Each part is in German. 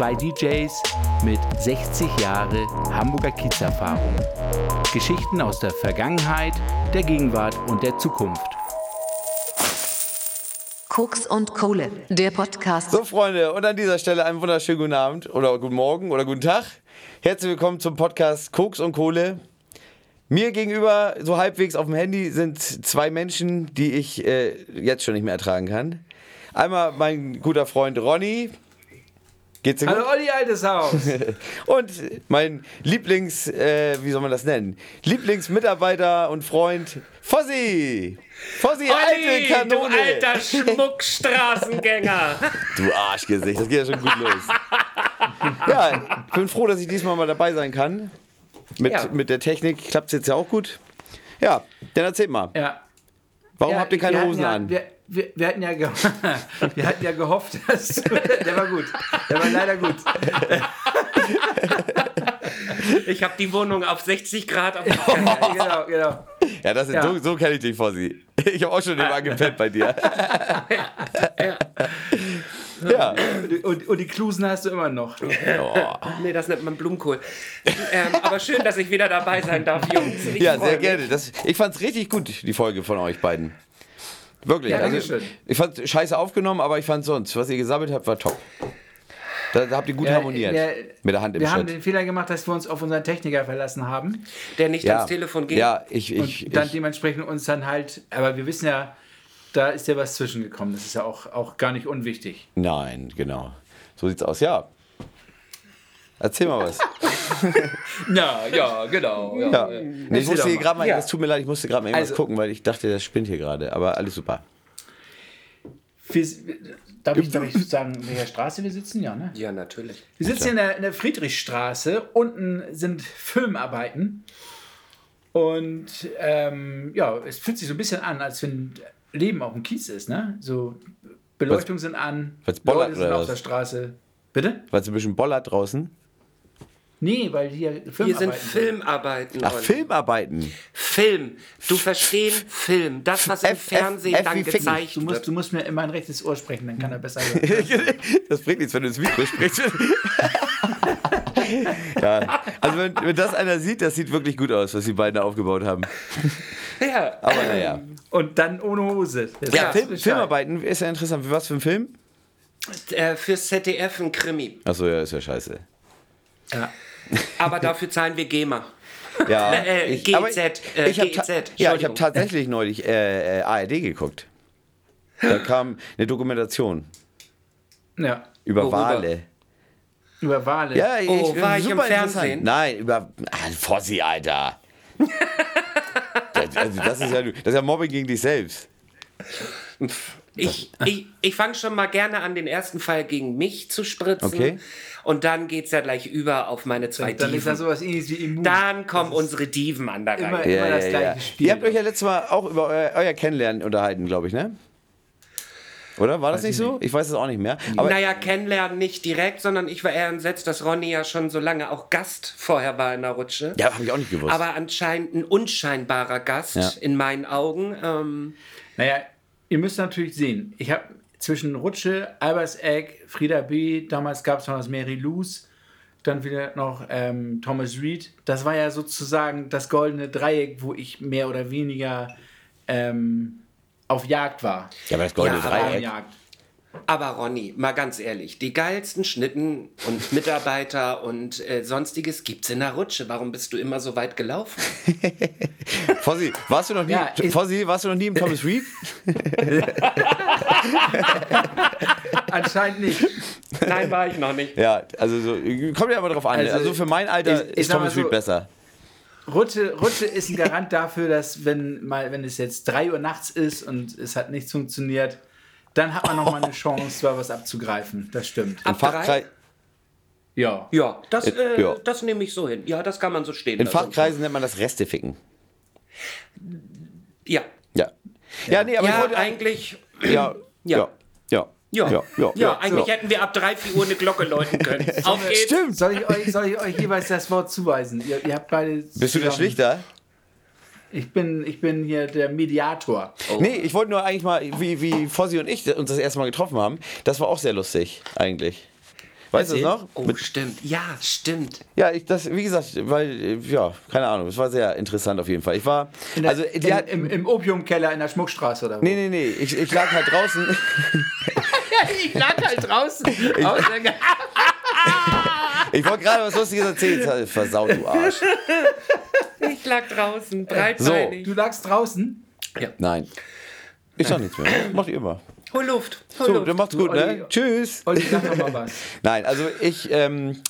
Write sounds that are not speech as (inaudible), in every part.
zwei DJs mit 60 Jahre Hamburger Kiezerfahrung. Geschichten aus der Vergangenheit, der Gegenwart und der Zukunft. Koks und Kohle, der Podcast. So, Freunde, und an dieser Stelle einen wunderschönen guten Abend oder guten Morgen oder guten Tag. Herzlich willkommen zum Podcast Koks und Kohle. Mir gegenüber, so halbwegs auf dem Handy, sind zwei Menschen, die ich äh, jetzt schon nicht mehr ertragen kann. Einmal mein guter Freund Ronny. Geht's dir gut? Hallo Olli, altes Haus. (laughs) Und mein Lieblings, äh, wie soll man das nennen? Lieblingsmitarbeiter und Freund Fossi. Fossi, alte du Kanone. alter Schmuckstraßengänger. (laughs) Du Arschgesicht, das geht ja schon gut los. Ja, ich bin froh, dass ich diesmal mal dabei sein kann. Mit, Ja. mit der Technik klappt es jetzt ja auch gut. Ja, dann erzählt mal. Ja. Warum ja, habt ihr keine Hosen ja, an? Wir, wir, hatten ja (laughs) wir hatten ja gehofft, dass. (laughs) Der war gut. Der war leider gut. (laughs) Ich habe die Wohnung auf 60 Grad auf genau, genau. ja, das ist, Ja. So, so kenne ich dich, Fossi. Ich habe auch schon immer gepennt bei dir. ja. Und, und die Klusen hast du immer noch. Oh. Nee, das nennt man Blumenkohl. ähm, aber schön, dass ich wieder dabei sein darf, Jungs. Ich Ja, sehr mich. gerne. Das, ich fand es richtig gut, die Folge von euch beiden. Wirklich. Ja, also, ich fand scheiße aufgenommen, aber ich fand sonst, was ihr gesammelt habt, war top. Da, da habt ihr gut Ja, harmoniert. wir- mit der Hand im Wir haben Schritt. den Fehler gemacht, dass wir uns auf unseren Techniker verlassen haben. Der nicht ja. ans Telefon geht. Ja, ich, Und ich, dann ich dementsprechend uns dann halt. Aber wir wissen ja, da ist ja was zwischengekommen. Das ist ja auch, auch gar nicht unwichtig. Nein, genau. So sieht's aus. Ja. Erzähl mal was. (laughs) (laughs) Ja, ja, genau. Ja. Nee, ich musste hier mal. gerade mal, Ja. es tut mir leid, ich musste gerade mal irgendwas Also- gucken, weil ich dachte, das spinnt hier gerade. Aber alles super. Wir, darf, ich, darf ich sagen, in welcher Straße wir sitzen? Ja, ne? Ja, natürlich. Wir sitzen hier in der, in der Friedrichstraße. Unten sind Filmarbeiten. Und ähm, ja, es fühlt sich so ein bisschen an, als wenn Leben auf dem Kiez ist. Ne? So Beleuchtungen sind an, bollert Leute sind auf was? der Straße. Bitte? War es ein bisschen bollert draußen? Nee, weil hier Filmarbeiten Hier sind Filmarbeiten. Ach. Filmarbeiten. Film. Du verstehen Film. Das, was im F- F- Fernsehen F dann wie Ficken. gezeigt Du musst, wird. du musst mir immer ein rechtes Ohr sprechen, dann kann er besser hören. (laughs) Das bringt nichts, wenn du ins Mikro sprichst. (laughs) ja, also wenn, wenn das einer sieht, das sieht wirklich gut aus, was die beiden da aufgebaut haben. Ja. Aber naja. Und dann ohne Hose. Das Ja, Film. Filmarbeiten ist ja interessant. Für was für ein Film? Äh, fürs ZDF ein Krimi. Achso, ja, ist ja scheiße. Ja. Aber dafür zahlen wir GEMA. Ja, (laughs) Äh, äh, ich hab GEZ, Ja, ich habe Entschuldigung. tatsächlich neulich äh, äh, ARD geguckt. Da (gasps) kam eine Dokumentation ja. über Worüber? Wale. Über Wale. Ja, ich, Oh, war ich im. Fernsehen? Nein, über ah, Fossi, Alter. (laughs) das, also das, ist ja, das ist ja Mobbing gegen dich selbst. (laughs) Ich, ich, ich fange schon mal gerne an, den ersten Fall gegen mich zu spritzen. Okay. Und dann geht es ja gleich über auf meine zwei Dann ist das Diven. sowas ähnliches wie Immun. Dann kommen unsere Diven an der immer- Reihe. Ja, das ja, gleiche ja. Spiel. Ihr habt euch ja letztes Mal auch über euer, euer Kennenlernen unterhalten, glaube ich, ne? Oder? War das nicht so? Ich weiß es auch nicht mehr. Aber naja, kennenlernen nicht direkt, sondern ich war eher entsetzt, dass Ronny ja schon so lange auch Gast vorher war in der Rutsche. ja, habe ich auch nicht gewusst. Aber anscheinend ein unscheinbarer Gast Ja. in meinen Augen. Ähm, Naja, ihr müsst natürlich sehen, ich habe zwischen Rutsche, Alberseck, Frieda B., damals gab es noch das Mary Lou's, dann wieder noch ähm, Thomas Reed. Das war ja sozusagen das goldene Dreieck, wo ich mehr oder weniger ähm, auf Jagd war. ja, aber das goldene Ja, Dreieck. Aber Ronny, mal ganz ehrlich, die geilsten Schnitten und Mitarbeiter und äh, sonstiges gibt's in der Rutsche. Warum bist du immer so weit gelaufen? (laughs) Fossi, warst du noch nie, Ja, Fossi, warst du noch nie im Thomas Reed? (laughs) Anscheinend nicht. Nein, war ich noch nicht. Ja, also so, kommt ja aber drauf an. Also, Also, für mein Alter ich- ich ist Thomas Reed so- besser. Rutsche, Rutsche ist ein Garant dafür, dass wenn mal, wenn es jetzt 3 Uhr nachts ist und es hat nichts funktioniert, dann hat man noch mal eine (laughs) Chance, da was abzugreifen. Das stimmt. Ab drei? Fachkrei Ja. Ja, das, Äh, äh, ja. das nehme ich so hin. Ja, das kann man so stehen in lassen. Fachkreisen nennt man das Resteficken. Ja. Ja. Ja, nee, aber ich Ja, wollte eigentlich. Ja, ja, ja. Ja. Ja, ja, ja, Ja, eigentlich ja. hätten wir ab 3, 4 Uhr eine Glocke läuten können. (laughs) Auf geht's. Stimmt. Soll ich, euch, soll ich euch jeweils das Wort zuweisen? Ihr, ihr habt beide. Bist du der zusammen- Schlichter? Ich bin, ich bin hier der Mediator. Nee, ich wollte nur eigentlich mal, wie, wie Fossi und ich uns das erste Mal getroffen haben, das war auch sehr lustig, eigentlich. Weißt du das Erzähl. noch? Oh, stimmt. Ja, stimmt. Ja, ich, das, wie gesagt, weil, ja, keine Ahnung, es war sehr interessant auf jeden Fall. Ich war, In der, also, die in, hat, im, im Opiumkeller in der Schmuckstraße oder wo? nee, nee, nee, ich, ich lag halt draußen, (laughs) ich lag halt draußen. Der- (laughs) ich wollte gerade was Lustiges erzählen, versaut, du Arsch. Ich lag draußen, breitbeinig. du lagst draußen. Nein. Ich sag nichts mehr. Macht ihr immer. Hol Luft. Hol So, Luft. dann macht's gut, Olli. ne? Tschüss. Olli, sag doch mal was. (laughs) Nein, also ich, ähm,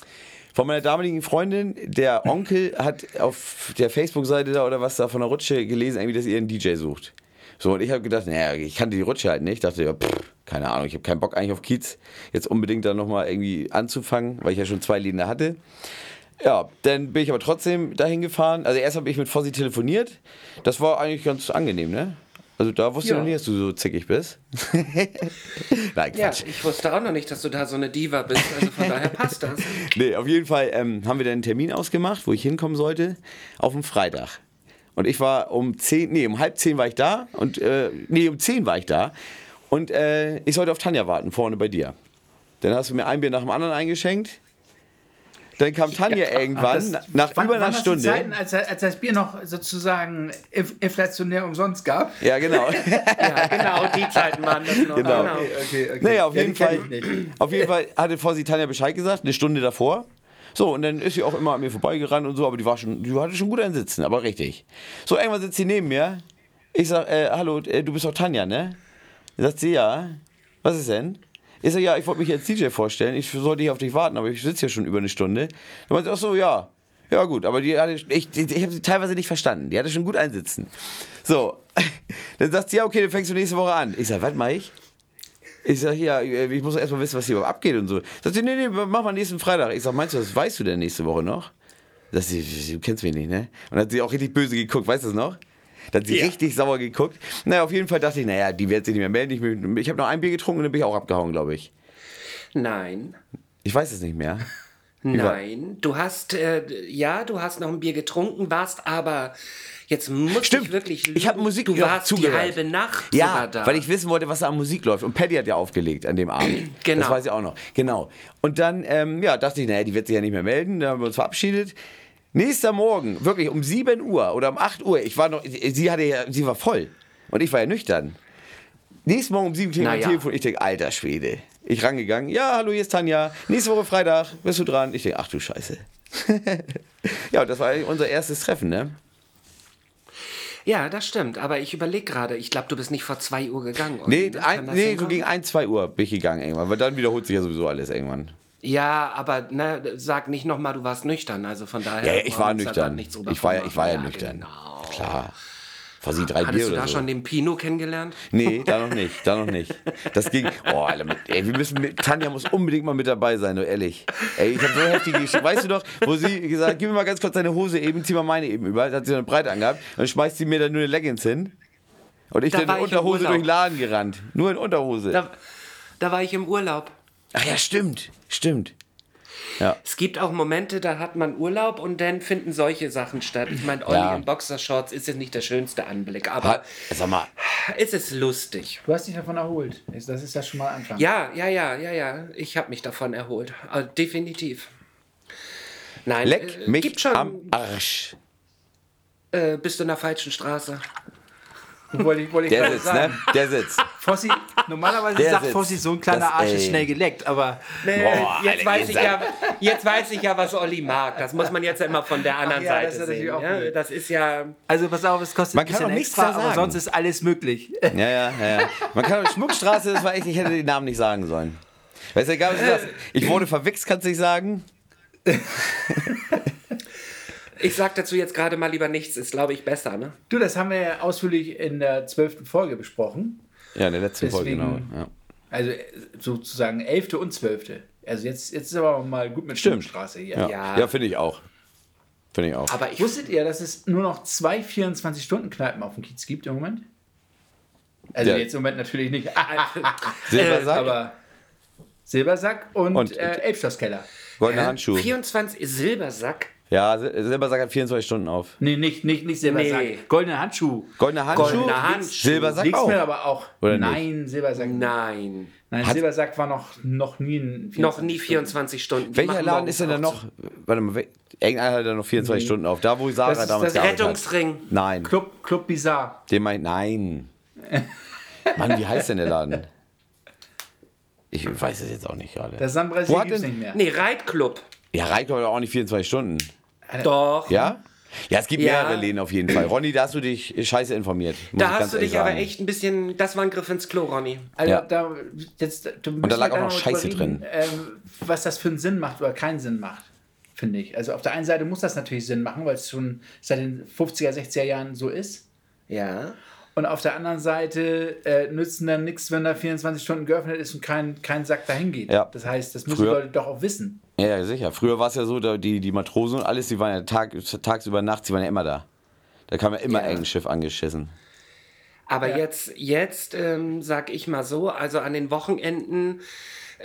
von meiner damaligen Freundin, der Onkel hat auf der Facebook-Seite da oder was da von der Rutsche gelesen, irgendwie, dass ihr einen DJ sucht. So, und ich habe gedacht, naja, ich kannte die Rutsche halt nicht. dachte, ja, pff, keine Ahnung, ich habe keinen Bock eigentlich auf Kiez, jetzt unbedingt da nochmal irgendwie anzufangen, weil ich ja schon zwei da hatte. Ja, dann bin ich aber trotzdem dahin gefahren. Also erst habe ich mit Fossi telefoniert. Das war eigentlich ganz angenehm, ne? Also da wusste ich Ja. noch nie, dass du so zickig bist. (laughs) Nein, Ja, ich wusste auch noch nicht, dass du da so eine Diva bist. Also von daher passt das. (laughs) Nee, auf jeden Fall ähm, haben wir dann einen Termin ausgemacht, wo ich hinkommen sollte, auf dem Freitag. Und ich war um 10, nee, um halb 10 war ich da und, äh, nee, um 10 war ich da. Und äh, ich sollte auf Tanja warten, vorne bei dir. Dann hast du mir ein Bier nach dem anderen eingeschenkt. Dann kam Tanja irgendwann, Das- nach wann- über einer Stunde. Zeiten, als, als das Bier noch sozusagen inf- inflationär umsonst gab. Ja, genau. (laughs) Ja, genau, die Zeiten waren das noch. Genau. genau. okay, okay. Naja, auf Ja, jeden Fall. Auf jeden Fall hatte Fossi Tanja Bescheid gesagt, eine Stunde davor. So, und dann ist sie auch immer an mir vorbeigerannt und so, aber die war schon, die hatte schon gut ein Sitzen, aber richtig. So, irgendwann sitzt sie neben mir. Ich sag, äh, hallo, äh, du bist doch Tanja, ne? Sagt sie, ja. Was ist denn? Ich sag, ja, ich wollte mich als DJ vorstellen. Ich sollte hier auf dich warten, aber ich sitze hier schon über eine Stunde. Dann meinte sie, ach so, ja. Ja, gut, aber die hatte, ich, ich, ich habe sie teilweise nicht verstanden. Die hatte schon gut einsitzen. So, (laughs) dann sagt sie, ja, okay, dann fängst du nächste Woche an. Ich sag, was mach ich? Ich sag, ja, ich muss erst mal wissen, was hier überhaupt abgeht und so. Sagt sie, nee, nee, mach mal nächsten Freitag. Ich sag, meinst du, das weißt du denn nächste Woche noch? Sagt sie, du kennst mich nicht, ne? Und dann hat sie auch richtig böse geguckt, weißt du das noch? Da hat sie Ja. richtig sauer geguckt. Naja, auf jeden Fall dachte ich, naja, die wird sich nicht mehr melden. Ich, ich habe noch ein Bier getrunken und dann bin ich auch abgehauen, glaube ich. Nein. Ich weiß es nicht mehr. Nein, du hast, äh, ja, du hast noch ein Bier getrunken, warst aber, jetzt muss Stimmt, ich wirklich ich hab lügen, Musik du warst die zugehört. halbe Nacht Ja, da. weil ich wissen wollte, was da an Musik läuft. Und Paddy hat ja aufgelegt an dem Abend. (clears throat) Genau. Das weiß ich auch noch. Genau. Und dann, ähm, ja, dachte ich, naja, die wird sich ja nicht mehr melden. Dann haben wir uns verabschiedet. Nächster Morgen, wirklich um 7 Uhr oder um 8 Uhr, ich war noch, sie hatte ja, sie war voll. Und ich war ja nüchtern. Nächsten Morgen um 7 klingelt mein Naja. Telefon. Ich denke, alter Schwede. Ich rangegangen. Ja, hallo, hier ist Tanja. Nächste Woche Freitag, bist du dran? Ich denke, ach du Scheiße. (laughs) ja, das war eigentlich unser erstes Treffen, ne? Ja, das stimmt, aber ich überlege gerade, ich glaube, du bist nicht vor 2 Uhr gegangen. oder? Nee, Kann ein, nee so gegen 1, 2 Uhr bin ich gegangen irgendwann, weil dann wiederholt sich ja sowieso alles irgendwann. Ja, aber ne, sag nicht nochmal, du warst nüchtern, also von daher. Ja, ja ich war nüchtern. Ich war ja, ich war ja machen. nüchtern. Genau. Klar. Sie drei Hattest Bier du da so. schon den Pino kennengelernt? Nee, da noch nicht, da noch nicht. Das ging. Oh, Alter, ey, wir müssen mit, Tanja muss unbedingt mal mit dabei sein, nur ehrlich. Ey, ich habe so heftige Geschichten. Weißt du doch, wo sie gesagt, gib mir mal ganz kurz deine Hose eben, zieh mal meine eben über. Da hat sie so eine Breite angehabt. Dann schmeißt sie mir dann nur eine Leggings hin. Und ich Da dann in Unterhose durch den Laden gerannt. Nur in Unterhose. Da, da war ich im Urlaub. Ach ja, stimmt, stimmt. Ja. Es gibt auch Momente, da hat man Urlaub und dann finden solche Sachen statt. Ich meine, Olli Ja. in Boxershorts ist jetzt nicht der schönste Anblick, aber Ha- Sag mal, es ist lustig. Du hast dich davon erholt. Das ist ja schon mal Anfang. Ja, ja, ja, ja, ja. Ich habe mich davon erholt. Also definitiv. Nein, leck äh, mich gibt schon, am Arsch. äh, bist du in der falschen Straße. Wollte ich, wollte ich Der gerade sitzt, sagen. ne? Der sitzt. Fossi, normalerweise Der sagt sitzt. Fossi, so ein kleiner Das, Arsch ist schnell geleckt, aber Boah, jetzt, weiß ich ja, jetzt weiß ich ja, was Olli mag. Das muss man jetzt ja immer von der anderen ja, das Seite ist natürlich sehen. auch Ja? blöd. Das ist ja. also pass auf, es kostet Man ein kann bisschen auch nichts extra, aber sagen. sonst ist alles möglich. Ja, ja, ja. Man kann Schmuckstraße, das war echt, ich hätte den Namen nicht sagen sollen. Weißt du, egal was du sagst, ich wurde verwichst, kannst du nicht sagen? (laughs) Ich sag dazu jetzt gerade mal lieber nichts, ist glaube ich besser, ne? Du, das haben wir ja ausführlich in der zwölften Folge besprochen. Ja, in der letzten Folge, genau. Deswegen- Ja. Also äh, sozusagen elfte und zwölfte. Also jetzt, jetzt ist aber mal gut mit Stimmt. Stimmenstraße hier. Ja, ja. Ja. finde ich auch. Finde ich auch. Aber ich. Wusstet ihr, dass es nur noch zwei 24-Stunden-Kneipen auf dem Kiez gibt im Moment? Also Ja. jetzt im Moment natürlich nicht. (laughs) Silbersack, aber Silbersack und, Und- äh, Elbschlosskeller. goldene Handschuhe. 24 Silbersack. Ja, Sil- Silbersack hat 24 Stunden auf. Nee, nicht, nicht, nicht Silbersack. Nee. Goldene Handschuh. Goldene Handschuhe? Goldener Handschuh. Silbersack Liegt's auch. mir aber auch. Oder nicht? Nein, Silbersack. Nein. Nein, Hat- Silbersack war noch, noch nie ein Noch nie 24 Stunden. Die Welcher Laden ist denn da noch? Warte mal, irgendeiner hat da noch 24 Stunden auf. Da, wo Sarah Das ist damals das Rettungsring. hat. Nein, Club, Club Bizarre. den mein, nein. (laughs) Mann, wie heißt denn der Laden? Ich weiß es jetzt auch nicht gerade. Das San Brasil hat gibt's denn- nicht mehr. Nee, Reitclub. Ja, reicht aber auch nicht 24 Stunden. Doch. Ja? Ja, es gibt Ja. mehrere Läden auf jeden Fall. Ronny, da hast du dich scheiße informiert. Da hast du dich aber sagen. echt ein bisschen. Das war ein Griff ins Klo, Ronny. Also Ja. da, jetzt, da da lag auch noch Scheiße drin. Ähm, was das für einen Sinn macht oder keinen Sinn macht, finde ich. Also auf der einen Seite muss das natürlich Sinn machen, weil es schon seit den 50er, 60er Jahren so ist. Ja. Und auf der anderen Seite äh, nützen dann nichts, wenn da 24 Stunden geöffnet ist und kein, kein Sack dahin geht. Ja. Das heißt, das müssen Früher- die Leute doch auch wissen. Ja, ja, sicher. Früher war es ja so, da die, die Matrosen und alles, die waren ja Tag, tagsüber, nachts, die waren ja immer da. Da kam ja immer Ja. irgendein Schiff angeschissen. Aber Ja. jetzt, jetzt ähm, sag ich mal so, also an den Wochenenden,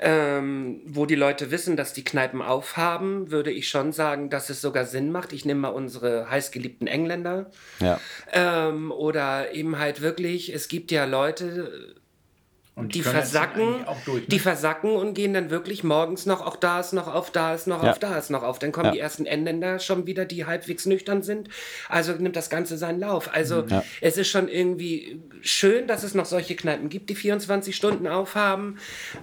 ähm, wo die Leute wissen, dass die Kneipen aufhaben, würde ich schon sagen, dass es sogar Sinn macht. Ich nehme mal unsere heißgeliebten Engländer. Ja. Ähm, oder eben halt wirklich, es gibt ja Leute, Und die das versacken, durch. Ne? die versacken und gehen dann wirklich morgens noch, auch da ist noch auf, da ist noch Ja. auf, da ist noch auf. Dann kommen Ja. die ersten Engländer schon wieder, die halbwegs nüchtern sind. Also nimmt das Ganze seinen Lauf. Also Ja. es ist schon irgendwie schön, dass es noch solche Kneipen gibt, die 24 Stunden aufhaben.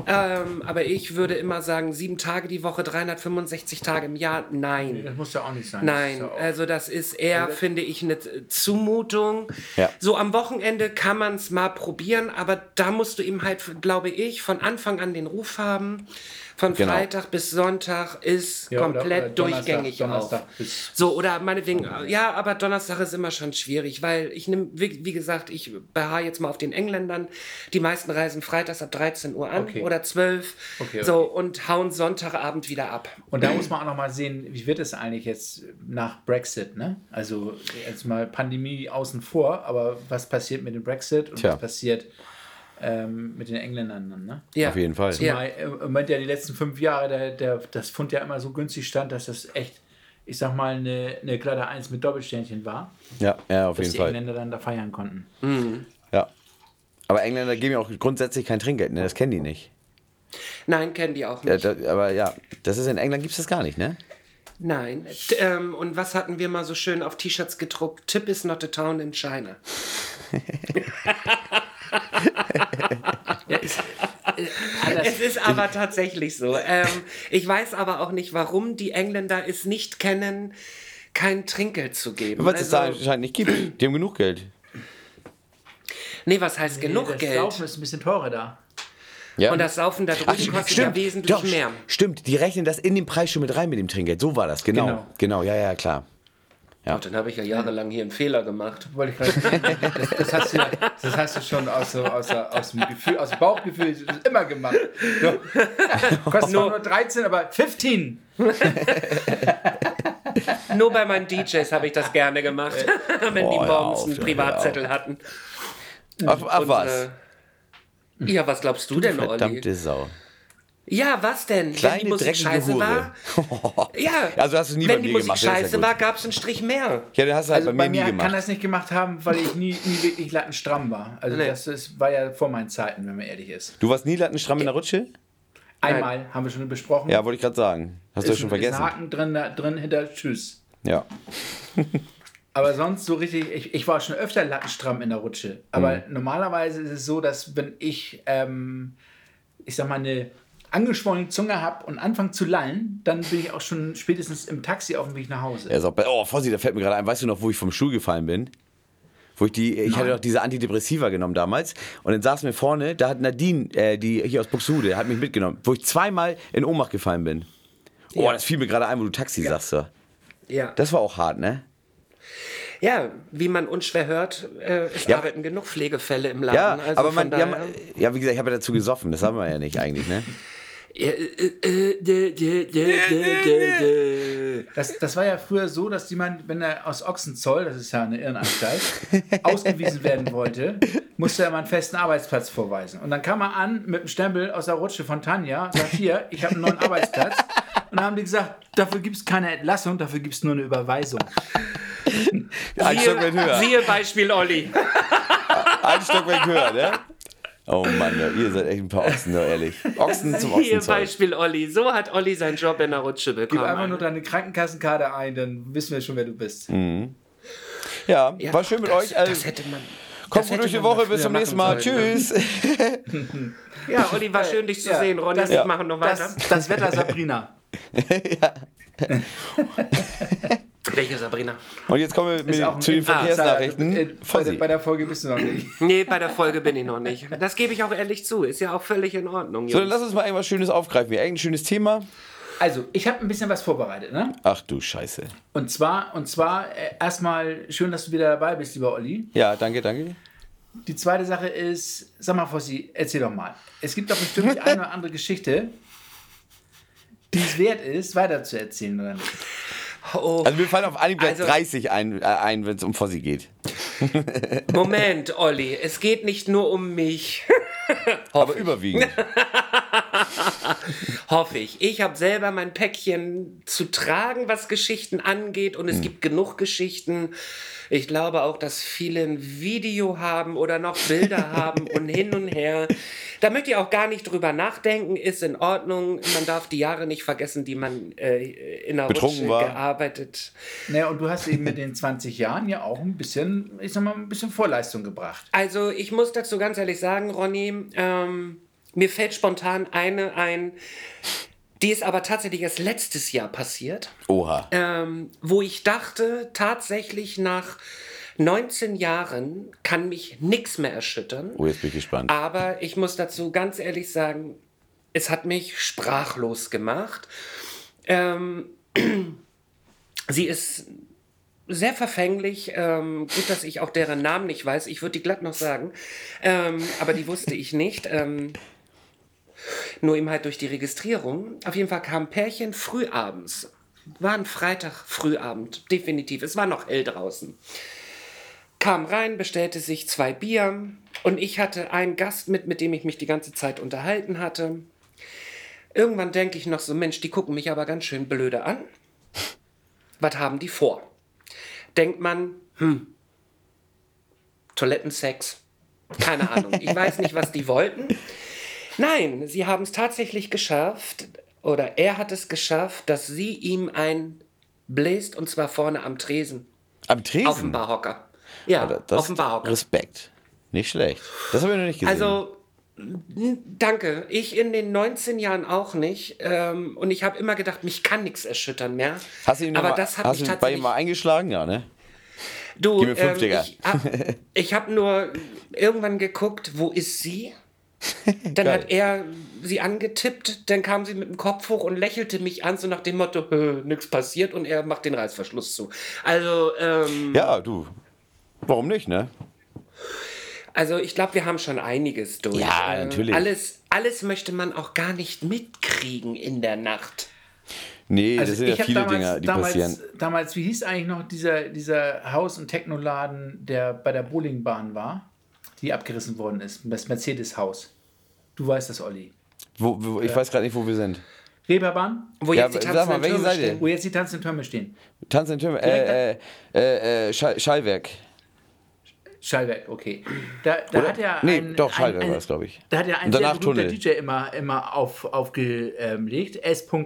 Ähm, aber ich würde immer sagen, sieben Tage die Woche, 365 Tage im Jahr, nein. das muss ja auch nicht sein. Das Nein, ja auch- also das ist eher, finde ich, eine Zumutung. Ja. So am Wochenende kann man es mal probieren, aber da musst du eben halt, glaube ich, von Anfang an den Ruf haben. Von Genau. Freitag bis Sonntag ist Ja, oder- komplett oder Donnerstag- durchgängig Donnerstag auf. bis- So, oder meinetwegen, ja, aber Donnerstag ist immer schon schwierig, weil ich nehme, wie, wie gesagt, ich beharre jetzt mal auf den Engländern. Die meisten reisen freitags ab 13 Uhr an Okay. oder 12 Okay, okay. so und hauen Sonntagabend wieder ab. Und da muss man auch noch mal sehen, wie wird es eigentlich jetzt nach Brexit, ne? Also jetzt mal Pandemie außen vor, aber was passiert mit dem Brexit und Tja. was passiert ähm, mit den Engländern dann, ne? Ja. Auf jeden Fall. Ja. Zumal Im Moment ja die letzten fünf Jahre der, der, das Pfund ja immer so günstig stand, dass das echt, ich sag mal, eine, eine glatte Eins mit Doppelsternchen war, Ja, ja auf dass jeden die Fall. Engländer dann da feiern konnten. Ja. Aber Engländer geben ja auch grundsätzlich kein Trinkgeld, ne? Das kennen die nicht. Nein, kennen die auch Ja, nicht. da, aber ja, das ist in England gibt es das gar nicht, ne? Nein. Ähm, und was hatten wir mal so schön auf T-Shirts gedruckt? Tip is not a town in China. (laughs) (laughs) Ja, Es ist aber tatsächlich so. Ähm, ich weiß aber auch nicht, warum die Engländer es nicht kennen, kein Trinkgeld zu geben. Weil es da Also, anscheinend nicht gibt. Die haben genug Geld. nee, was heißt genug das Geld? Laufen ist ein bisschen teurer da. Ja. Und das Saufen da drüben kostet ja wesentlich Doch, mehr. Stimmt, die rechnen das in den Preis schon mit rein mit dem Trinkgeld. So war das, genau. Genau. Genau, ja, ja, klar. Ja. Und dann habe ich ja jahrelang hier einen Fehler gemacht. Das, das, hast du, ja- das hast du schon aus, so, aus, aus dem Gefühl, aus dem Bauchgefühl immer gemacht. Du, kostet nur 13, aber 15. (laughs) Nur bei meinen DJs habe ich das gerne gemacht, (laughs) wenn die Boah, hör morgens auf, einen Privatzettel hatten. Ach, ach Und, was? äh, ja, was glaubst du denn, Olli? Verdammte Sau. Ja, was denn? wenn die Kleine, Musik scheiße Hure. war. (laughs) Ja. Also hast du nie bei Wenn die mir Musik gemacht, das ist ja scheiße war, gab es einen Strich mehr. Ja, den hast du halt Also bei bei mir nie mir kann gemacht. das nicht gemacht haben, weil ich nie, nie wirklich lattenstramm war. Also Nee. das ist, war ja vor meinen Zeiten, wenn man ehrlich ist. Du warst nie lattenstramm in der Rutsche? Einmal haben wir schon besprochen. Ja, wollte ich gerade sagen. Hast du ist, schon ein- ist vergessen? ein Haken drin, da- drin hinter Tschüss. Ja. (laughs) Aber sonst so richtig, ich, ich war schon öfter lattenstramm in der Rutsche. Aber Mhm. normalerweise ist es so, dass wenn ich, ähm, ich sag mal, eine angeschwollene Zunge habe und anfange zu lallen, dann bin ich auch schon spätestens im Taxi auf dem Weg nach Hause. Er bei, oh, Vorsicht, da fällt mir gerade ein. Weißt du noch, wo ich vom Stuhl gefallen bin? Wo ich die, ich hatte doch diese Antidepressiva genommen damals. Und dann saß mir vorne, da hat Nadine, äh, die hier aus Buxtehude, hat mich mitgenommen, wo ich zweimal in Ohnmacht gefallen bin. Oh, Ja. das fiel mir gerade ein, wo du Taxi sagst. So. Ja. Das war auch hart, ne? ja, wie man unschwer hört, äh, es Ja. arbeiten genug Pflegefälle im Laden. Ja, also aber man, ja, man, ja, wie gesagt, ich habe ja dazu gesoffen. Das haben wir ja nicht eigentlich, ne? (laughs) Das, das war ja früher so, dass jemand, wenn er aus Ochsenzoll, das ist ja eine Irrenanstalt, (laughs) ausgewiesen werden wollte, musste er mal einen festen Arbeitsplatz vorweisen. Und dann kam er an mit einem Stempel aus der Rutsche von Tanja und sagt, hier, ich habe einen neuen Arbeitsplatz. Und dann haben die gesagt, dafür gibt es keine Entlassung, dafür gibt es nur eine Überweisung. Ein Stockwerk höher. Siehe Beispiel Olli. Ein Stockwerk höher, ne? Oh Mann, ja, ihr seid echt ein paar Ochsen, ja, ehrlich. Ochsen zum Hier Ochsenzeug. Beispiel Olli. So hat Olli seinen Job in der Rutsche Gib bekommen. einfach nur deine Krankenkassenkarte ein, dann wissen wir schon, wer du bist. Ja, Ja, war schön mit das, euch. Also, Das hätte man. kommt gut durch die Woche. Bis zum nächsten Mal. sollen, Tschüss. ne? Ja, Olli, war schön, dich zu Ja, sehen. Ronny, das- wir machen noch weiter. Das, das Wetter Sabrina. (laughs) (laughs) Welche Sabrina? Und jetzt kommen wir mit, ein- zu den Ah, Verkehrsnachrichten. Äh, bei, der, bei der Folge bist du noch nicht. (laughs) Nee, bei der Folge bin ich noch nicht. Das gebe ich auch ehrlich zu. Ist ja auch völlig in Ordnung. So, dann Jungs. lass uns mal irgendwas Schönes aufgreifen. Irgendein schönes Thema. Also, ich habe ein bisschen was vorbereitet, ne? Ach du Scheiße. Und zwar, und zwar äh, erstmal schön, dass du wieder dabei bist, lieber Olli. Ja, danke, danke. Die zweite Sache ist, sag mal, Fossi, erzähl doch mal. Es gibt doch bestimmt die eine oder andere (laughs) Geschichte, die es wert ist, weiter zu erzählen, oder nicht? Oh, Also mir fallen auf Anhieb Also- 30 ein, äh, ein wenn es um Fossi geht. (laughs) Moment, Olli. Es geht nicht nur um mich. (laughs) Aber überwiegend. (laughs) Hoffe ich. Ich habe selber mein Päckchen zu tragen, was Geschichten angeht. Und es gibt genug Geschichten. Ich glaube auch, dass viele ein Video haben oder noch Bilder haben und hin und her. Da möchte ich auch gar nicht drüber nachdenken. Ist in Ordnung. Man darf die Jahre nicht vergessen, die man äh, in der Betrunken Rutsche war. gearbeitet. Naja, und du hast eben mit den 20 Jahren ja auch ein bisschen, ich sag mal, ein bisschen Vorleistung gebracht. Also ich muss dazu ganz ehrlich sagen, Ronny, ähm, mir fällt spontan eine ein, die ist aber tatsächlich erst letztes Jahr passiert, Oha. ähm, wo ich dachte, tatsächlich nach 19 Jahren kann mich nichts mehr erschüttern. Oh, jetzt bin ich gespannt. Aber ich muss dazu ganz ehrlich sagen, es hat mich sprachlos gemacht. Ähm, (clears throat) sie ist sehr verfänglich. Ähm, gut, dass ich auch deren Namen nicht weiß. Ich würde die glatt noch sagen. Ähm, aber die wusste ich nicht. Ähm, nur eben halt durch die Registrierung. Auf jeden Fall kam Pärchen frühabends. War ein Freitag frühabend, definitiv. Es war noch hell draußen kam rein, bestellte sich zwei Bier und ich hatte einen Gast mit, mit dem ich mich die ganze Zeit unterhalten hatte. Irgendwann denke ich noch so, Mensch, die gucken mich aber ganz schön blöde an. Was haben die vor? Denkt man, hm, Toilettensex? Keine Ahnung. Ich weiß nicht, was die wollten. Nein, sie haben es tatsächlich geschafft, oder er hat es geschafft, dass sie ihm ein bläst und zwar vorne am Tresen. Am Tresen? Auf dem Barhocker. Ja, Das Barhocker. Respekt. Nicht schlecht. Das habe ich noch nicht gesehen. Also, danke. Ich in den 19 Jahren auch nicht. Ähm, und ich habe immer gedacht, mich kann nichts erschüttern mehr. hast du ihn Aber mal, das hat hast mich du bei ihm mal eingeschlagen? Ja, ne? Du, Gib mir fünf, ähm, Digga. ich habe hab nur irgendwann geguckt, wo ist sie? (laughs) Dann hat er sie angetippt, dann kam sie mit dem Kopf hoch und lächelte mich an, so nach dem Motto, (laughs) nichts passiert und er macht den Reißverschluss zu. Also, ähm, Ja, du. Warum nicht, ne? Also ich glaube, wir haben schon einiges durch. Ja, Äh, natürlich. Alles, alles möchte man auch gar nicht mitkriegen in der Nacht. Nee, Also das sind ja viele damals, Dinge, die damals, passieren. Damals, wie hieß eigentlich noch dieser, dieser Haus- und Technoladen, der bei der Bowlingbahn war, die abgerissen worden ist, das Mercedes-Haus. Du weißt das, Olli. Wo, wo, ich weiß gerade nicht, wo wir sind. Reeperbahn, Wo Ja, jetzt die mal, tanzenden Türme stehen. wo jetzt die tanzenden Türme stehen. Tanz in Türme. Äh, äh, äh, äh, Schall, Schallwerk. Schallwerk, okay. Da, da Oder? hat er Nee, ein, doch, Schallwerk war es, glaube ich. Da hat er ein Und sehr Tunnel. DJ immer, immer auf, aufgelegt, S.V.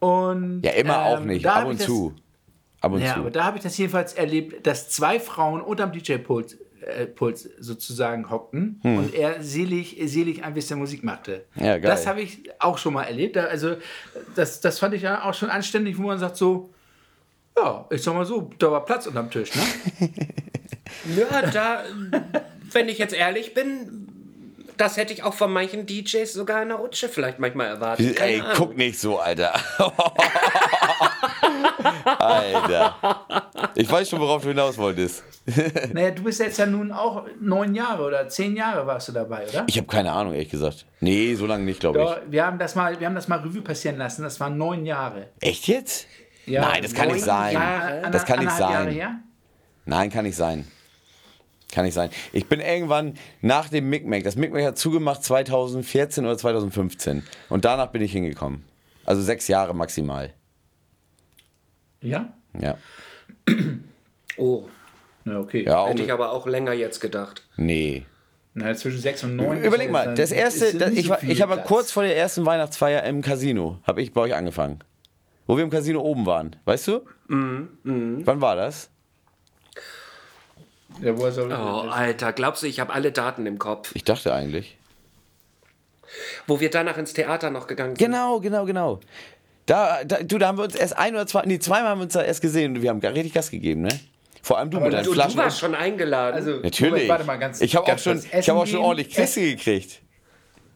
Und, Ja, immer auch ähm, nicht. da Ab und das- zu. Ab und Ja, zu. aber da habe ich das jedenfalls erlebt, dass zwei Frauen unterm DJ-Pult äh, Pult sozusagen hockten und er selig, selig ein bisschen Musik machte. Hm. Ja, geil. Das habe ich auch schon mal erlebt. Also das, das fand ich ja auch schon anständig, wo man sagt so, ja, ich sag mal so, da war Platz unterm Tisch, ne? (laughs) Ja, da, wenn ich jetzt ehrlich bin, das hätte ich auch von manchen DJs sogar in der Rutsche vielleicht manchmal erwartet. Keine Ey, Ahnung. guck nicht so, Alter. (laughs) Alter. Ich weiß schon, worauf du hinaus wolltest. (laughs) naja, du bist jetzt ja nun auch neun Jahre oder zehn Jahre warst du dabei, oder? Ich habe keine Ahnung, ehrlich gesagt. Nee, so lange nicht, glaube Ja, wir haben das mal, wir haben das mal Revue passieren lassen. Das waren neun Jahre. ich. Echt jetzt? Ja, Nein, das kann nicht sein. Jahre, Das kann nicht sein. her. Nein, kann nicht sein. Kann nicht sein. Ich bin irgendwann nach dem Micmac, das Micmac hat zugemacht 2014 oder 2015. Und danach bin ich hingekommen. Also sechs Jahre maximal. Ja? Ja. (clears throat) Oh, Ja, okay. Ja, hätte ich aber auch länger jetzt gedacht. nee. Na, zwischen 6 und 9. Überleg mal, das erste, das, ich, war, ich habe kurz vor der ersten Weihnachtsfeier im Casino, habe ich bei euch angefangen. Wo wir im Casino oben waren, weißt du? Mhm, Wann war das? Ja, woher soll Oh, Alter, glaubst du, ich habe alle Daten im Kopf? Ich dachte eigentlich. Wo wir danach ins Theater noch gegangen sind. Genau, genau, genau. Da, da, du, da haben wir uns erst ein oder zwei, nee, zweimal haben wir uns da erst gesehen und wir haben gar richtig Gas gegeben, ne? Vor allem du mit deinen Du, du Flaschen. warst schon eingeladen. Also, Natürlich. Robert, Warte mal ganz ich habe auch schon, ich habe auch schon ordentlich Kräfte gekriegt.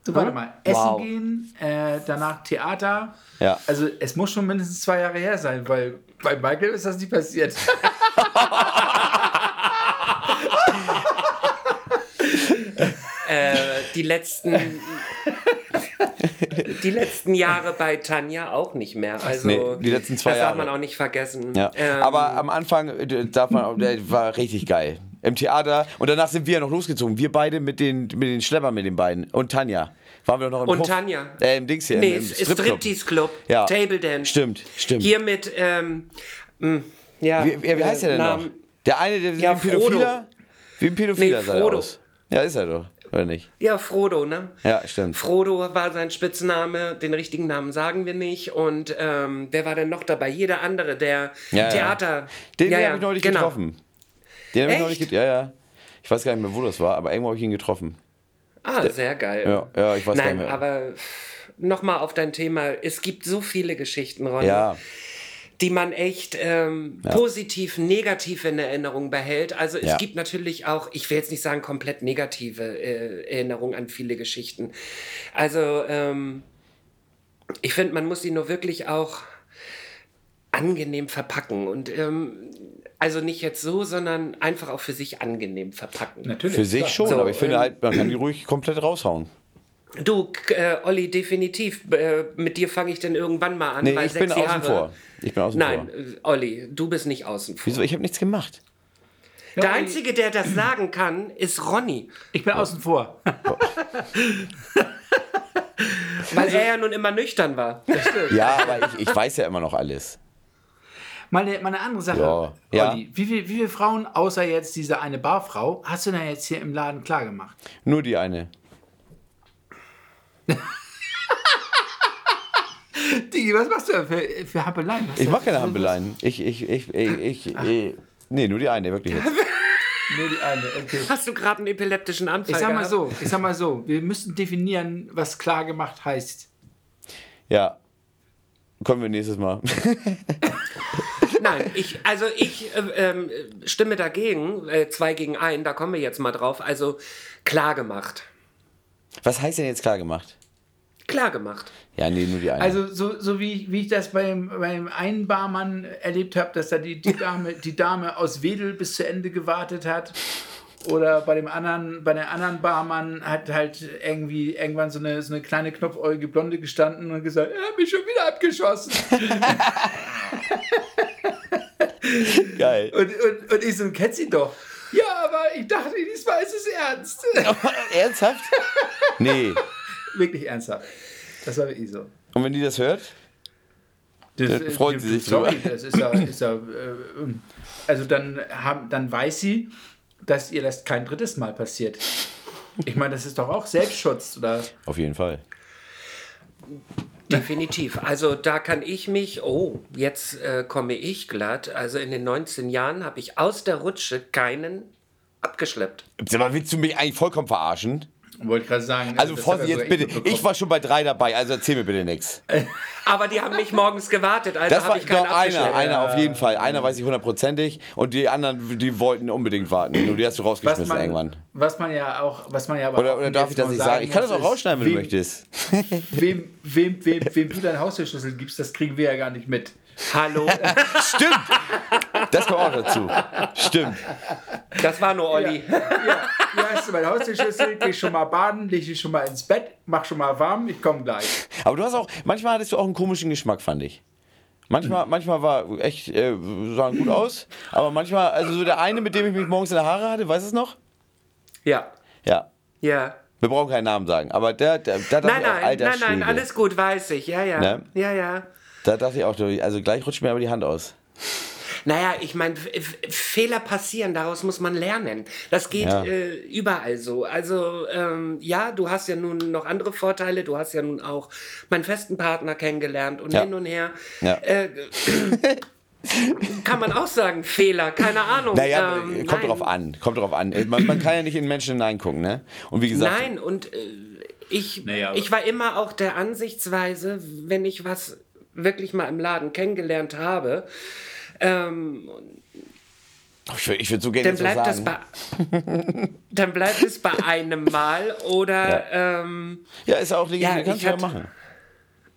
Du, warte mal. Essen Wow. gehen, äh, danach Theater. Ja. Also, es muss schon mindestens zwei Jahre her sein, weil bei Michael ist das nie passiert. (laughs) (laughs) äh, die letzten. die letzten Jahre bei Tanja auch nicht mehr. Also, Nee, die letzten zwei das Jahre. darf man auch nicht vergessen. Ja. Ähm, Aber am Anfang äh, darf man, auch- war richtig geil. Im Theater. Und danach sind wir ja noch losgezogen. Wir beide mit den, mit den Schleppern mit den beiden. Und Tanja. Waren wir doch noch im Und Puff- Tanja. Äh, im Dings hier. nee, im, im es ist Striptease Club, Ja. Table Dance. Stimmt, stimmt. Hier mit, ähm, mh, ja. Wie, wie, heißt der denn Namen- noch? Der eine, der Ja, wie ein Pädophiler? Wie ein Pädophiler Nee, sah Frodo. aus. Ja, ist er doch. Oder nicht? Ja, Frodo, ne? Ja, stimmt. Frodo war sein Spitzname, den richtigen Namen sagen wir nicht. Und ähm, wer war denn noch dabei? Jeder andere, der Ja, ja. Theater. Den ja, habe ja, ich neulich genau. getroffen. Den habe ich neulich getroffen. Ja, ja. Ich weiß gar nicht mehr, wo das war, aber irgendwo habe ich ihn getroffen. Ah, sehr geil. Ja, ja, ich weiß gar Nein, nicht mehr. aber nochmal auf dein Thema. Es gibt so viele Geschichten, Ronny, Ja, die man echt ähm, positiv, negativ in Erinnerung behält. Also es Ja. gibt natürlich auch, ich will jetzt nicht sagen komplett negative äh, Erinnerungen an viele Geschichten. Also ähm, ich finde, man muss sie nur wirklich auch angenehm verpacken und ähm, also nicht jetzt so, sondern einfach auch für sich angenehm verpacken. Natürlich. für sich schon, So, aber ich finde ähm, halt, man kann die ruhig komplett raushauen. Du, äh, Olli, definitiv. Äh, mit dir fange ich dann irgendwann mal an. Nee, weil ich bin sechs außen Jahre- vor. Ich bin außen Nein, vor. äh, Olli, du bist nicht außen vor. Wieso? Ich habe nichts gemacht. Der Einzige, der das sagen kann, ist Ronny. Ich bin außen vor. (laughs) Weil er ja nun immer nüchtern war. Ja, aber ich, ich weiß ja immer noch alles. Mal eine, mal eine andere Sache. Ja. Ja. Olli, wie, viel, wie viele Frauen, außer jetzt diese eine Barfrau, hast du denn jetzt hier im Laden klar gemacht? Nur die eine. Digi, was machst du denn für, für Hampeleien? Was Ich ist mache keine? Hampeleien. Ich, ich, ich, ich, ich, ich, nee, nur die eine, wirklich jetzt. (laughs) Nur die eine, okay. Hast du gerade einen epileptischen Anfall Ich sag mal so, ich sag mal so, wir müssen definieren, was klar gemacht heißt. Ja. Kommen wir nächstes Mal. (laughs) Nein, ich, also ich äh, ähm, stimme dagegen. Äh, zwei gegen ein, da kommen wir jetzt mal drauf. Also klar gemacht. Was heißt denn jetzt klar gemacht? Klar gemacht. Ja, nee, nur die eine. Also so, so wie, wie ich das beim, beim einen Barmann erlebt habe, dass da die, die, Dame, die Dame aus Wedel bis zu Ende gewartet hat. Oder bei dem anderen, bei der anderen Barmann hat halt irgendwie irgendwann so eine, so eine kleine knopfäugige Blonde gestanden und gesagt, er hat mich schon wieder abgeschossen. (laughs) Geil. Und, und, und ich so, kennt sie doch. Ja, aber ich dachte, diesmal ist es ernst. Ernsthaft? Nee. (laughs) wirklich ernsthaft. Das war wirklich so. Und wenn die das hört? Das, Dann freuen sie sich sorry, drüber. das ist ja, ist ja äh, ähm, also dann, haben, dann weiß sie, dass ihr das kein drittes Mal passiert. Ich meine, das ist doch auch Selbstschutz, oder? Auf jeden Fall. Definitiv. Also da kann ich mich, oh, jetzt äh, komme ich glatt. Also in den 19 Jahren habe ich aus der Rutsche keinen abgeschleppt. Sag mal, willst du mich eigentlich vollkommen verarschen? Wollte ich gerade sagen. Also das Vorsicht jetzt sogar bitte. Ich war schon bei drei dabei, also erzähl mir bitte nichts. (laughs) Aber die haben mich morgens gewartet, also Das habe war ich keinen doch einer, einer auf jeden Fall. Einer weiß ich hundertprozentig und die anderen, die wollten unbedingt warten. Nur die hast du was rausgeschmissen man, irgendwann. was man ja auch, was man ja aber Oder, oder darf ich das nicht sagen? Ich kann das auch rausschneiden, wenn du wem, möchtest. Wem, (laughs) wem, wem, wem du deinen Haustürschlüssel gibst, das kriegen wir ja gar nicht mit. Hallo, (laughs) Stimmt! Das kommt auch dazu. Stimmt. das war nur Olli. Ja, hier hast du meinen Haustürschlüssel, geh schon mal baden, leg dich schon mal ins Bett, mach schon mal warm, ich komme gleich. Aber du hast auch, manchmal hattest du auch einen komischen Geschmack, fand ich. Manchmal, manchmal war echt, äh, sahen gut aus, aber manchmal, also so der eine, mit dem ich mich morgens in der Haare hatte, weißt du es noch? Ja, Ja. ja. Wir brauchen keinen Namen sagen, aber der, der, da dachte Nein, nein, alter nein, nein, alles gut, weiß ich. Ja, ja. Ne? Ja, ja. Da dachte ich auch, also gleich rutscht mir aber die Hand aus. Naja, ich meine, Fehler passieren, daraus muss man lernen. Das geht Ja. äh, überall so. Also ähm, ja, du hast ja nun noch andere Vorteile. Du hast ja nun auch meinen festen Partner kennengelernt und Ja. hin und her. Ja. Äh, kann man auch sagen, Fehler, keine Ahnung. Naja, Ähm, kommt nein. drauf an. Kommt drauf an. Man, man kann ja nicht in Menschen hineingucken, ne? Und wie gesagt, Nein, und äh, ich, Naja, ich war immer auch der Ansichtsweise, wenn ich was wirklich mal im Laden kennengelernt habe, ähm, ich würde würd so gerne dann bleibt, sagen. bei, (laughs) dann bleibt es bei einem Mal oder ähm, Ja, ist ja auch legitim, Ja, kannst du ja machen.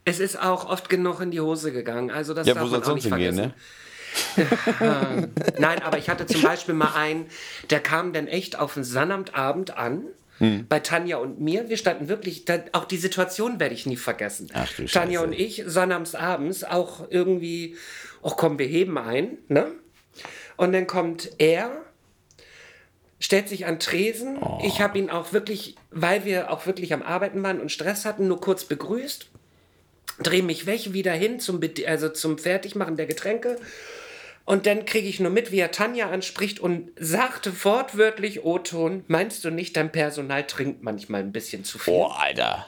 es ist auch oft genug in die Hose gegangen. Also das Ja, darf wo man auch sonst nicht hingehen, vergessen. ne? (laughs) Nein, aber ich hatte zum Beispiel mal einen, der kam dann echt auf den Sonnabendabend an. Hm. Bei Tanja und mir, wir standen wirklich, da, auch die Situation werde ich nie vergessen. Ach du Tanja Scheiße. und ich, sonnabends auch irgendwie, ach komm, wir heben ein, ne? Und dann kommt er, stellt sich an Tresen. Oh. Ich habe ihn auch wirklich, weil wir auch wirklich am Arbeiten waren und Stress hatten, nur kurz begrüßt. Drehe mich weg, wieder hin zum, also zum Fertigmachen der Getränke. Und dann kriege ich nur mit, wie er Tanja anspricht und sagte wortwörtlich O-Ton, meinst du nicht, dein Personal trinkt manchmal ein bisschen zu viel? Boah, Alter.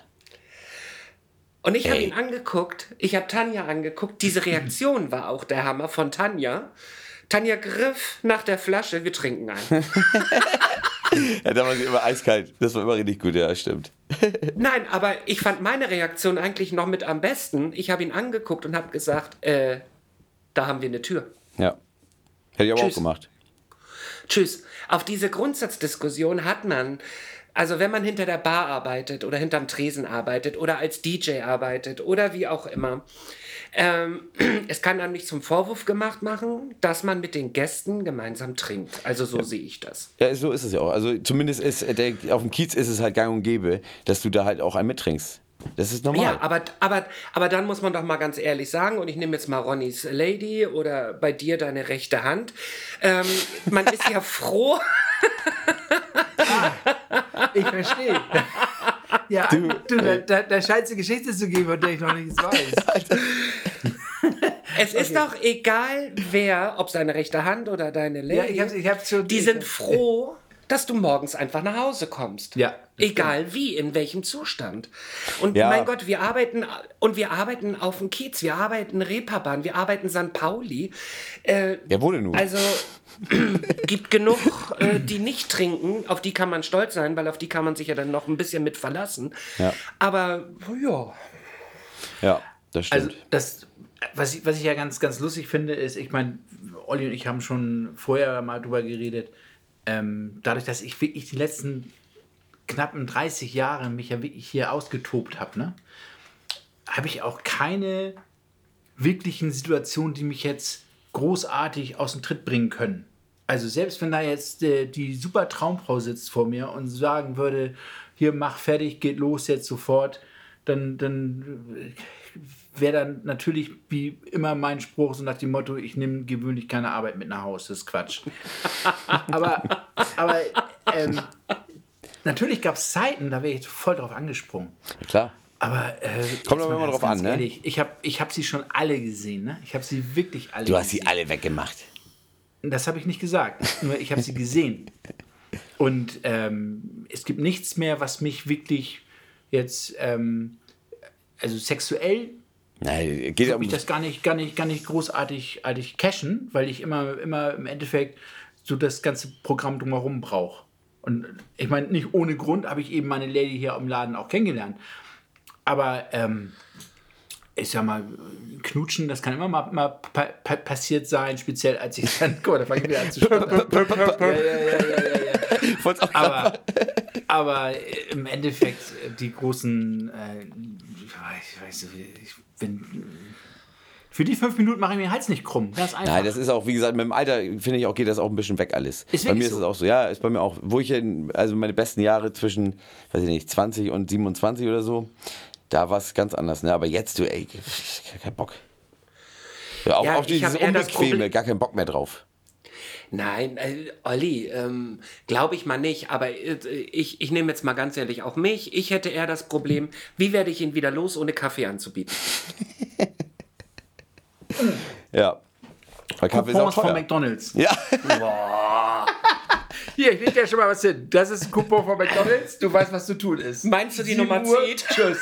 Und ich habe ihn angeguckt, ich habe Tanja angeguckt, diese Reaktion war auch der Hammer von Tanja. Tanja griff nach der Flasche, wir trinken ein. (laughs) Ja, da war sie immer eiskalt. Das war immer richtig gut, ja, stimmt. (laughs) Nein, aber ich fand meine Reaktion eigentlich noch mit am besten. Ich habe ihn angeguckt und habe gesagt, äh, da haben wir eine Tür. Ja. Hätte ich aber Tschüss. auch gemacht. Tschüss. Auf diese Grundsatzdiskussion hat man, also wenn man hinter der Bar arbeitet oder hinterm Tresen arbeitet oder als DJ arbeitet oder wie auch immer, ähm, (clears throat) es kann einem nicht zum Vorwurf gemacht machen, dass man mit den Gästen gemeinsam trinkt. Also so sehe ich das. Ja, so ist es ja auch. Also zumindest ist der, auf dem Kiez ist es halt gang und gäbe, dass du da halt auch einen mittrinkst. Das ist normal. Ja, aber, aber, aber dann muss man doch mal ganz ehrlich sagen, und ich nehme jetzt mal Ronnys Lady oder bei dir deine rechte Hand. Ähm, man ist ja (laughs) froh, Ich verstehe. Ja, du, da, da, da scheint es eine Geschichte zu geben, von der ich noch nichts weiß. (laughs) Es ist doch egal, wer, ob seine rechte Hand oder deine Lady, Ja, ich hab's- ich hab's schon- die sind froh, dass du morgens einfach nach Hause kommst. Ja, Egal wie, in welchem Zustand. Und Ja. mein Gott, wir arbeiten und wir arbeiten auf dem Kiez, wir arbeiten Reeperbahn, wir arbeiten St. Pauli. Äh, Ja, denn nun? also (clears throat) gibt genug, äh, die nicht trinken, auf die kann man stolz sein, weil auf die kann man sich ja dann noch ein bisschen mit verlassen. Ja. Aber ja, ja, das stimmt. Also das, was ich, was ich ja ganz, ganz lustig finde, ist, ich meine, Olli und ich haben schon vorher mal drüber geredet, ähm, dadurch, dass ich wirklich die letzten knappen 30 Jahre mich ja wirklich hier ausgetobt habe, ne, habe ich auch keine wirklichen Situationen, die mich jetzt großartig aus dem Tritt bringen können. Also selbst wenn da jetzt äh, die super Traumfrau sitzt vor mir und sagen würde, hier mach fertig, geht los jetzt sofort, dann, dann wäre dann natürlich wie immer mein Spruch so nach dem Motto, ich nehme gewöhnlich keine Arbeit mit nach Hause, das ist Quatsch. (laughs) aber aber ähm, natürlich gab es Zeiten, da wäre ich voll drauf angesprungen. Klar. Aber äh, Kommt aber mal immer drauf an, ne? ehrlich, Ich habe ich hab sie schon alle gesehen, ne? Ich habe sie wirklich alle Du hast sie gesehen. alle weggemacht. Das habe ich nicht gesagt. Nur ich habe sie gesehen. (laughs) Und ähm, es gibt nichts mehr, was mich wirklich jetzt, ähm, also sexuell Nein, geht um. mich das gar nicht, gar nicht, gar nicht großartig artig cashen, weil ich immer, immer im Endeffekt so das ganze Programm drumherum brauche. Und ich meine, nicht ohne Grund habe ich eben meine Lady hier im Laden auch kennengelernt. Aber ähm, ich sag mal, knutschen, das kann immer mal, mal pa pa passiert sein, speziell als ich dann, guck mal, da fange ich wieder an zu (laughs) ja, ja, ja, Aber, aber im Endeffekt, äh, die großen, äh, ich weiß nicht, ich bin, für die fünf Minuten mache ich mir den Hals nicht krumm. Ganz einfach. Nein, das ist auch, wie gesagt, mit dem Alter finde ich auch, geht das auch ein bisschen weg alles. Ist bei mir wirklich ist so? es auch so. Ja, ist bei mir auch, wo ich in, also meine besten Jahre zwischen, weiß ich nicht, 20 und 27 oder so, da war es ganz anders. Ne? Aber jetzt, du, ey, kein Bock. Ja, auch Ja, auf dieses das Unbequeme, gar keinen Bock mehr drauf. Nein, äh, Olli, ähm, glaube ich mal nicht, aber äh, ich, ich nehme jetzt mal ganz ehrlich auch mich. Ich hätte eher das Problem, wie werde ich ihn wieder los, ohne Kaffee anzubieten? (laughs) Ja. Weil Kaffee ist auch Coupons von. McDonalds. Ja. Hier, ich leg dir schon mal was hin. Das ist ein Coupon von McDonalds. Du weißt, was zu tun ist. Meinst du, die 7 Nummer Uhr, zieht? Tschüss.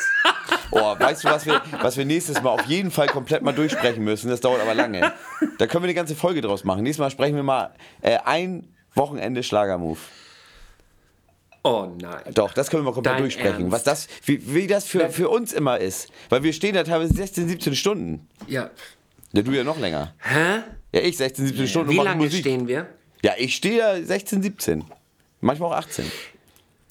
Oh, weißt du, was wir, was wir nächstes Mal auf jeden Fall komplett mal durchsprechen müssen? Das dauert aber lange. Da können wir eine ganze Folge draus machen. Nächstes Mal sprechen wir mal äh, ein Wochenende Schlagermove. Oh nein. Doch, das können wir mal komplett Dein durchsprechen. Ernst? Was das, wie, wie das für, für uns immer ist. Weil wir stehen da teilweise 16, 17 Stunden. Ja. Ja, du ja noch länger. Hä? Ja, ich 16, 17 Stunden Wie lange Musik. stehen wir? Ja, ich stehe ja 16, 17. Manchmal auch 18.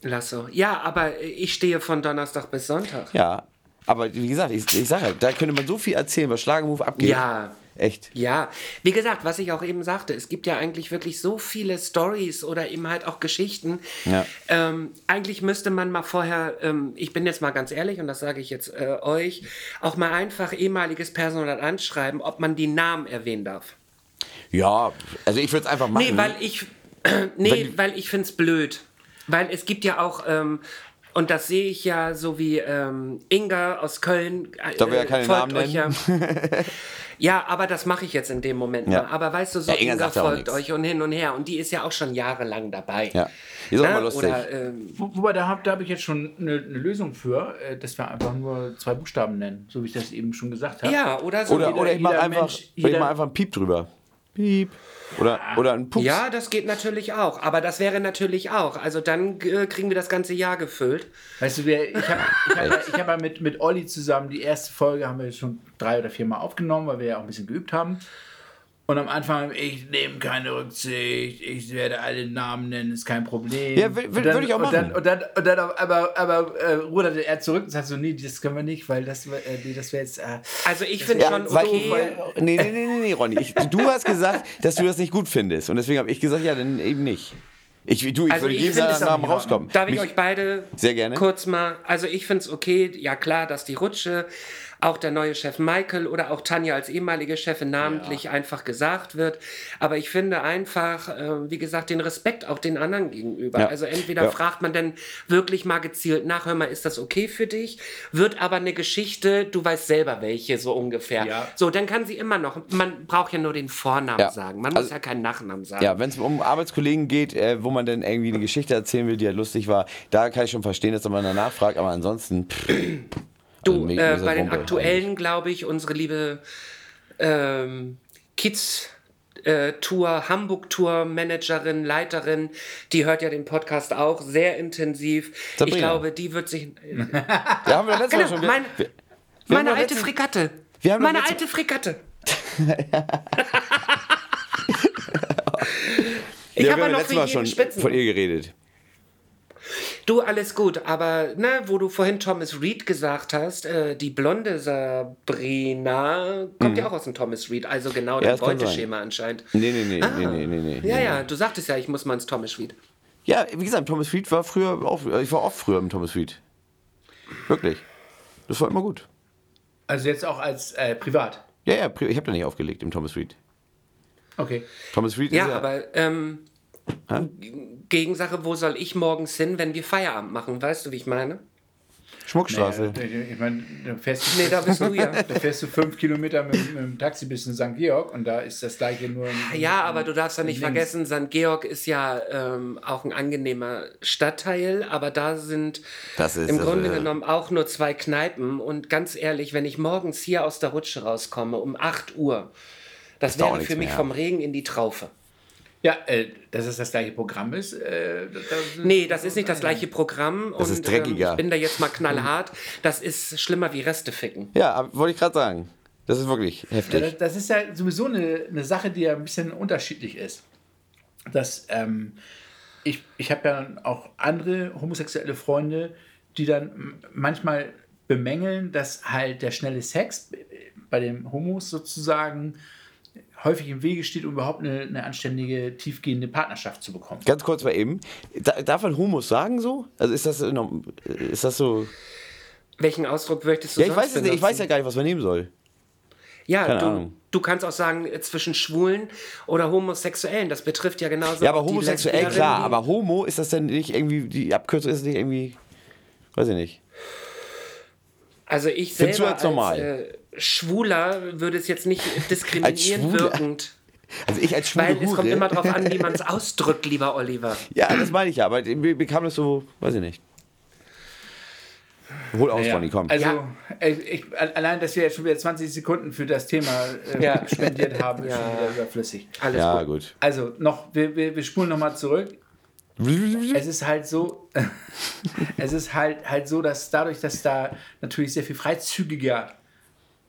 Lasso. Ja, aber ich stehe von Donnerstag bis Sonntag. Ja, aber wie gesagt, ich, ich sage halt, da könnte man so viel erzählen, was Schlagermove abgeht. Ja. Echt. Ja, wie gesagt, was ich auch eben sagte, es gibt ja eigentlich wirklich so viele Stories oder eben halt auch Geschichten. Ja. Ähm, eigentlich müsste man mal vorher, ähm, ich bin jetzt mal ganz ehrlich und das sage ich jetzt äh, euch, auch mal einfach ehemaliges Personal anschreiben, ob man die Namen erwähnen darf. Ja, also ich würde es einfach machen. Nee, weil ich, (clears throat) nee, Wenn- weil ich finde es blöd. Weil es gibt ja auch, ähm, und das sehe ich ja so wie ähm, Inga aus Köln. Äh, Darf ich ja keine Namen euch ja. (laughs) ja, aber das mache ich jetzt in dem Moment Ja. mal. Aber weißt du, so Ja, Inga folgt euch und hin und her. Und die ist ja auch schon jahrelang dabei. Ja. Ist auch Ne? mal lustig. Oder, ähm, Wo- Wobei, da habe da hab ich jetzt schon eine, eine Lösung für, äh, dass wir einfach nur zwei Buchstaben nennen, so wie ich das eben schon gesagt habe. ja, oder so. oder, jeder- oder ich mache einfach, ich mach einfach einen Piep drüber. Piep. Oder, oder einen Pups. ja, das geht natürlich auch. Aber das wäre natürlich auch. Also dann äh, kriegen wir das ganze Jahr gefüllt. Weißt du, wir, ich habe ich hab, (laughs) ich hab ja mit, mit Olli zusammen die erste Folge haben wir schon drei oder vier Mal aufgenommen, weil wir ja auch ein bisschen geübt haben. Und am Anfang, ich nehme keine Rücksicht, ich werde alle Namen nennen, ist kein Problem. Ja, würde ich auch und Dann, machen. und dann, und dann aber, aber äh, ruderte er zurück und sagte so, nee, das können wir nicht, weil das, äh, nee, das wäre jetzt... Äh, Also ich finde Ja, schon weil, okay. weil, nee, nee, nee, nee, nee, Ronny. Ich, du hast gesagt, dass du das nicht gut findest. Und deswegen habe ich gesagt, ja, dann eben nicht. Ich, du, ich Also würde ich jedem seinen Namen rauskommen. Darf ich Mich- euch beide Sehr gerne. kurz mal, also ich finde es okay, ja klar, dass die Rutsche, auch der neue Chef Michael oder auch Tanja als ehemalige Chefin namentlich einfach gesagt wird. Aber ich finde einfach, äh, wie gesagt, den Respekt auch den anderen gegenüber. Ja. Also entweder Ja. fragt man dann wirklich mal gezielt nach, hör mal, ist das okay für dich? Wird aber eine Geschichte, du weißt selber welche, so ungefähr. Ja. So, dann kann sie immer noch, man braucht ja nur den Vornamen Ja. sagen. Man Also- muss ja keinen Nachnamen sagen. Ja, wenn es um Arbeitskollegen geht, äh, wo man dann irgendwie eine Geschichte erzählen will, die halt lustig war, da kann ich schon verstehen, dass man danach fragt, aber ansonsten. Pff, Du, äh, bei den aktuellen, glaube ich, unsere liebe ähm, Kids. äh, Tour, Hamburg-Tour-Managerin, Leiterin, die hört ja den Podcast auch sehr intensiv. Sabrina. Ich glaube, die wird sich. (laughs) Ja, haben wir letztes Mal Genau, schon. Wir, mein, wir, wir meine alte letztes- Frikatte. Meine letzte- alte Frikatte. (laughs) ich ja, habe haben noch letztes Mal schon Spitzen. von ihr geredet. Du, alles gut, aber ne, wo du vorhin Thomas Reed gesagt hast, äh, die blonde Sabrina kommt ja auch aus dem Thomas Reed, also genau Mhm. Ja, das Beuteschema anscheinend. Nee, nee, nee, Ah. nee, nee, nee, nee. Ja, nee. ja, du sagtest ja, ich muss mal ins Thomas Reed. Ja, wie gesagt, Thomas Fried war früher auch, ich war oft früher im Thomas Fried. Wirklich. Das war immer gut. also jetzt auch als äh, privat. Ja, ja, ich habe da nicht aufgelegt im Thomas Fried. Okay. Thomas Ja, ist ja. aber ähm, Gegensache, wo soll ich morgens hin, wenn wir Feierabend machen? Weißt du, wie ich meine? Schmuckstraße. Ja, ich meine, da fährst du, Nee, da bist du ja. (laughs) da fährst du fünf Kilometer mit, mit dem Taxi bis in St. Georg und da ist das gleiche nur. in- Ja, aber du darfst ja nicht links. vergessen, St. Georg ist ja ähm, auch ein angenehmer Stadtteil, aber da sind Das ist, im Grunde äh, genommen auch nur zwei Kneipen. Und ganz ehrlich, wenn ich morgens hier aus der Rutsche rauskomme um 8 Uhr, das dauert wäre für mich mehr. vom Regen in die Traufe. Ja, äh, dass es das gleiche Programm ist. Äh, das, Nee, das ist nicht das gleiche Programm. Das und, ist dreckiger. Ähm, ich bin da jetzt mal knallhart. Das ist schlimmer wie Reste ficken. Ja, wollte ich gerade sagen. Das ist wirklich Ja, heftig. das, das ist ja sowieso eine, eine Sache, die ja ein bisschen unterschiedlich ist. Dass ähm, ich, ich habe ja auch andere homosexuelle Freunde, die dann manchmal bemängeln, dass halt der schnelle Sex bei den Homos sozusagen häufig im Wege steht, um überhaupt eine, eine anständige, tiefgehende Partnerschaft zu bekommen. Ganz kurz mal eben. Da, darf man Homos sagen so? Also ist das, noch- ist das so. Welchen Ausdruck möchtest du Ja, ich sonst weiß es nicht. Ich weiß ja gar nicht, was man nehmen soll. Ja, keine du, du kannst auch sagen, äh, zwischen Schwulen oder Homosexuellen. Das betrifft ja genauso Ja, aber homosexuell, klar. Aber Homo, ist das denn nicht irgendwie, die Abkürzung ist nicht irgendwie. Weiß ich nicht. Also ich Findest du selber als normal? äh, Schwuler würde es jetzt nicht diskriminierend Schwuler? wirkend. Also ich als schwule Weil es kommt immer darauf an, wie man es (laughs) ausdrückt, lieber Oliver. Ja, das meine ich ja, aber mir bekam das so, weiß ich nicht. Hol aus, Ronny, komm. Also, Ja. äh, ich, allein, dass wir jetzt schon wieder 20 Sekunden für das Thema äh, Ja. spendiert haben, ist Ja. schon wieder überflüssig. Alles ja, gut. gut. Also, noch, wir, wir, wir spulen nochmal zurück. Es ist halt so, (laughs) es ist halt, halt so, dass dadurch, dass da natürlich sehr viel freizügiger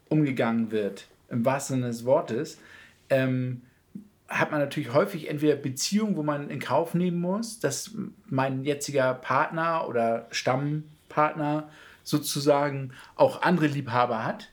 umgegangen wird, im wahrsten Sinne des Wortes, ähm, hat man natürlich häufig entweder Beziehungen, wo man in Kauf nehmen muss, dass mein jetziger Partner oder Stammpartner sozusagen auch andere Liebhaber hat.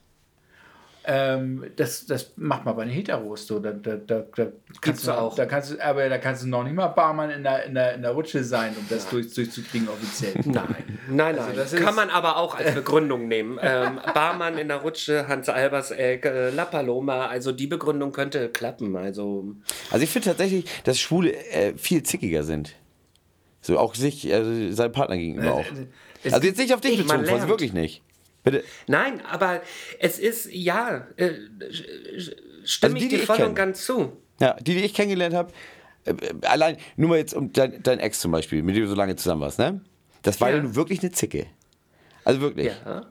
Ähm, das, das macht man bei den Heteros so. Da, da, da, da kannst du auch. Da kannst du, aber da kannst du noch nicht mal Barmann in der, in der, in der Rutsche sein, um das durch, durchzukriegen offiziell. Nein, nein, nein. Also das ist- Kann man aber auch als Begründung nehmen. (laughs) Ähm, Barmann in der Rutsche, Hans Alberseck, äh, La Paloma, also die Begründung könnte klappen. Also Also ich finde tatsächlich, dass Schwule äh, viel zickiger sind. So auch sich, also seinem Partner gegenüber auch. es Also jetzt nicht auf dich bezogen, wirklich nicht. Bitte. nein, aber es ist ja, äh, stimme Also die, ich dir voll und ganz zu. Ja, die, die ich kennengelernt habe, äh, äh, allein, nur mal jetzt um dein, dein Ex zum Beispiel, mit dem du so lange zusammen warst, ne? Das war ja, Ja. nun wirklich eine Zicke. Also wirklich. Ja.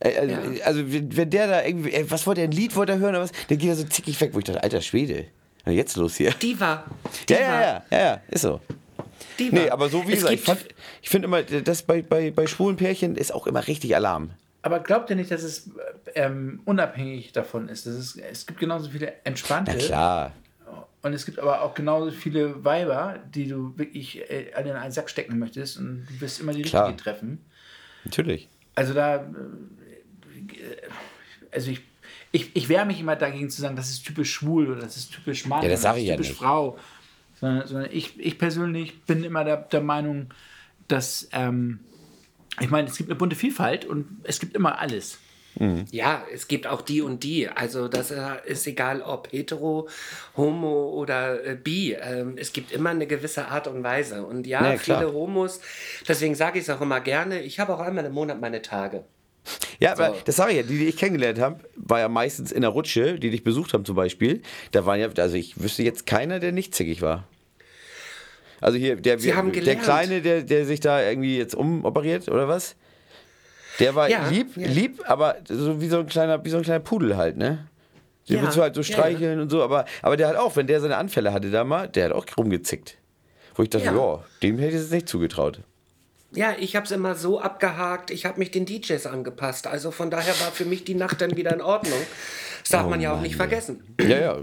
Äh, Also, Ja. also wenn der da irgendwie, äh, was wollte er, ein Lied wollte er hören oder was, dann geht er so zickig weg, wo ich dachte, alter Schwede, was jetzt los hier? Die war. Die Ja, ja, war, ja, ja, ja, ist so. Die Nee, aber so wie es gesagt, ich, ich finde immer, das bei, bei, bei schwulen Pärchen ist auch immer richtig Alarm. Aber glaubt ihr nicht, dass es ähm, unabhängig davon ist? Das ist? Es gibt genauso viele entspannte Na klar. und es gibt aber auch genauso viele Weiber, die du wirklich äh, alle in einen Sack stecken möchtest und du wirst immer die Klar. richtige treffen. Natürlich. Also da, äh, also ich, ich, ich wehre mich immer dagegen zu sagen, das ist typisch schwul oder das ist typisch Mann Ja, das oder sag ich ja typisch nicht. Frau. Sondern, sondern ich, ich persönlich bin immer der, der Meinung, dass, ähm, ich meine, es gibt eine bunte Vielfalt und es gibt immer alles. Ja, es gibt auch die und die. Also das äh, ist egal, ob hetero, homo oder äh, bi. Ähm, es gibt immer eine gewisse Art und Weise. Und ja, Ja, klar. viele Homos, deswegen sage ich es auch immer gerne, ich habe auch einmal im Monat meine Tage. Ja, aber So. das sage ich ja, die, die ich kennengelernt habe, war ja meistens in der Rutsche, die dich besucht haben zum Beispiel. Da waren ja, also ich wüsste jetzt keiner, der nicht zickig war. Also hier, der, haben der. Kleine, der, der sich da irgendwie jetzt umoperiert oder was? Der war Ja, lieb, ja. lieb, aber so wie so ein kleiner, wie so ein kleiner Pudel halt, ne? Den Ja, willst du halt so ja, streicheln und so, aber, aber der hat auch, wenn der seine Anfälle hatte da mal, der hat auch rumgezickt. Wo ich dachte, ja, Ja. dem hätte ich es nicht zugetraut. Ja, ich habe es immer so abgehakt, ich habe mich den DJs angepasst. Also von daher war für mich die Nacht dann wieder in Ordnung. Das darf Oh man ja auch Mann, nicht vergessen. Ja, ja.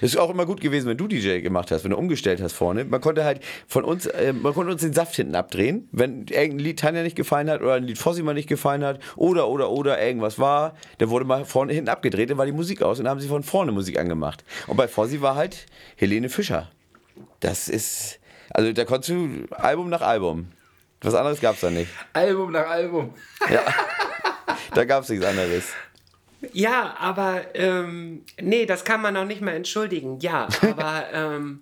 Ist auch immer gut gewesen, wenn du DJ gemacht hast, wenn du umgestellt hast vorne. Man konnte halt von uns, äh, man konnte uns den Saft hinten abdrehen, wenn irgendein Lied Tanja nicht gefallen hat oder ein Lied Fossi mal nicht gefallen hat oder oder oder irgendwas war, dann wurde mal vorne hinten abgedreht, dann war die Musik aus und dann haben sie von vorne Musik angemacht. Und bei Fossi war halt Helene Fischer. Das ist, also da konntest du Album nach Album. Was anderes gab's da nicht. Album nach Album. Da gab's nichts anderes. Ja, aber ähm, nee, das kann man auch nicht mehr entschuldigen. Ja, aber (laughs) ähm,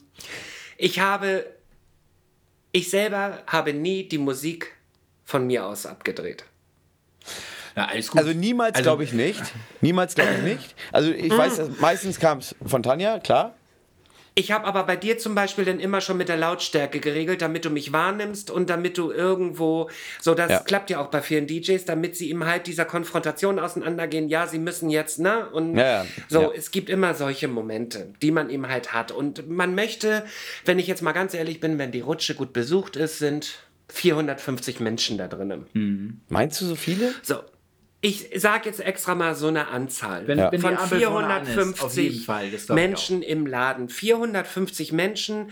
ich habe, ich selber habe nie die Musik von mir aus abgedreht. Ja, alles gut. Also niemals Also- glaube ich nicht. (laughs) Niemals glaube ich nicht. Also ich weiß, dass meistens kam es von Tanja, klar. Ich habe aber bei dir zum Beispiel dann immer schon mit der Lautstärke geregelt, damit du mich wahrnimmst und damit du irgendwo, so das Ja. klappt ja auch bei vielen DJs, damit sie eben halt dieser Konfrontation auseinandergehen, ja, sie müssen jetzt, ne? Und Ja, ja. so, Ja. es gibt immer solche Momente, die man eben halt hat. Und man möchte, wenn ich jetzt mal ganz ehrlich bin, wenn die Rutsche gut besucht ist, sind 450 Menschen da drinnen. Meinst du so viele? So. Ich sage jetzt extra mal so eine Anzahl. Wenn- wenn die von Ampel vorne an ist, auf jeden 450 Fall, Menschen im Laden. 450 Menschen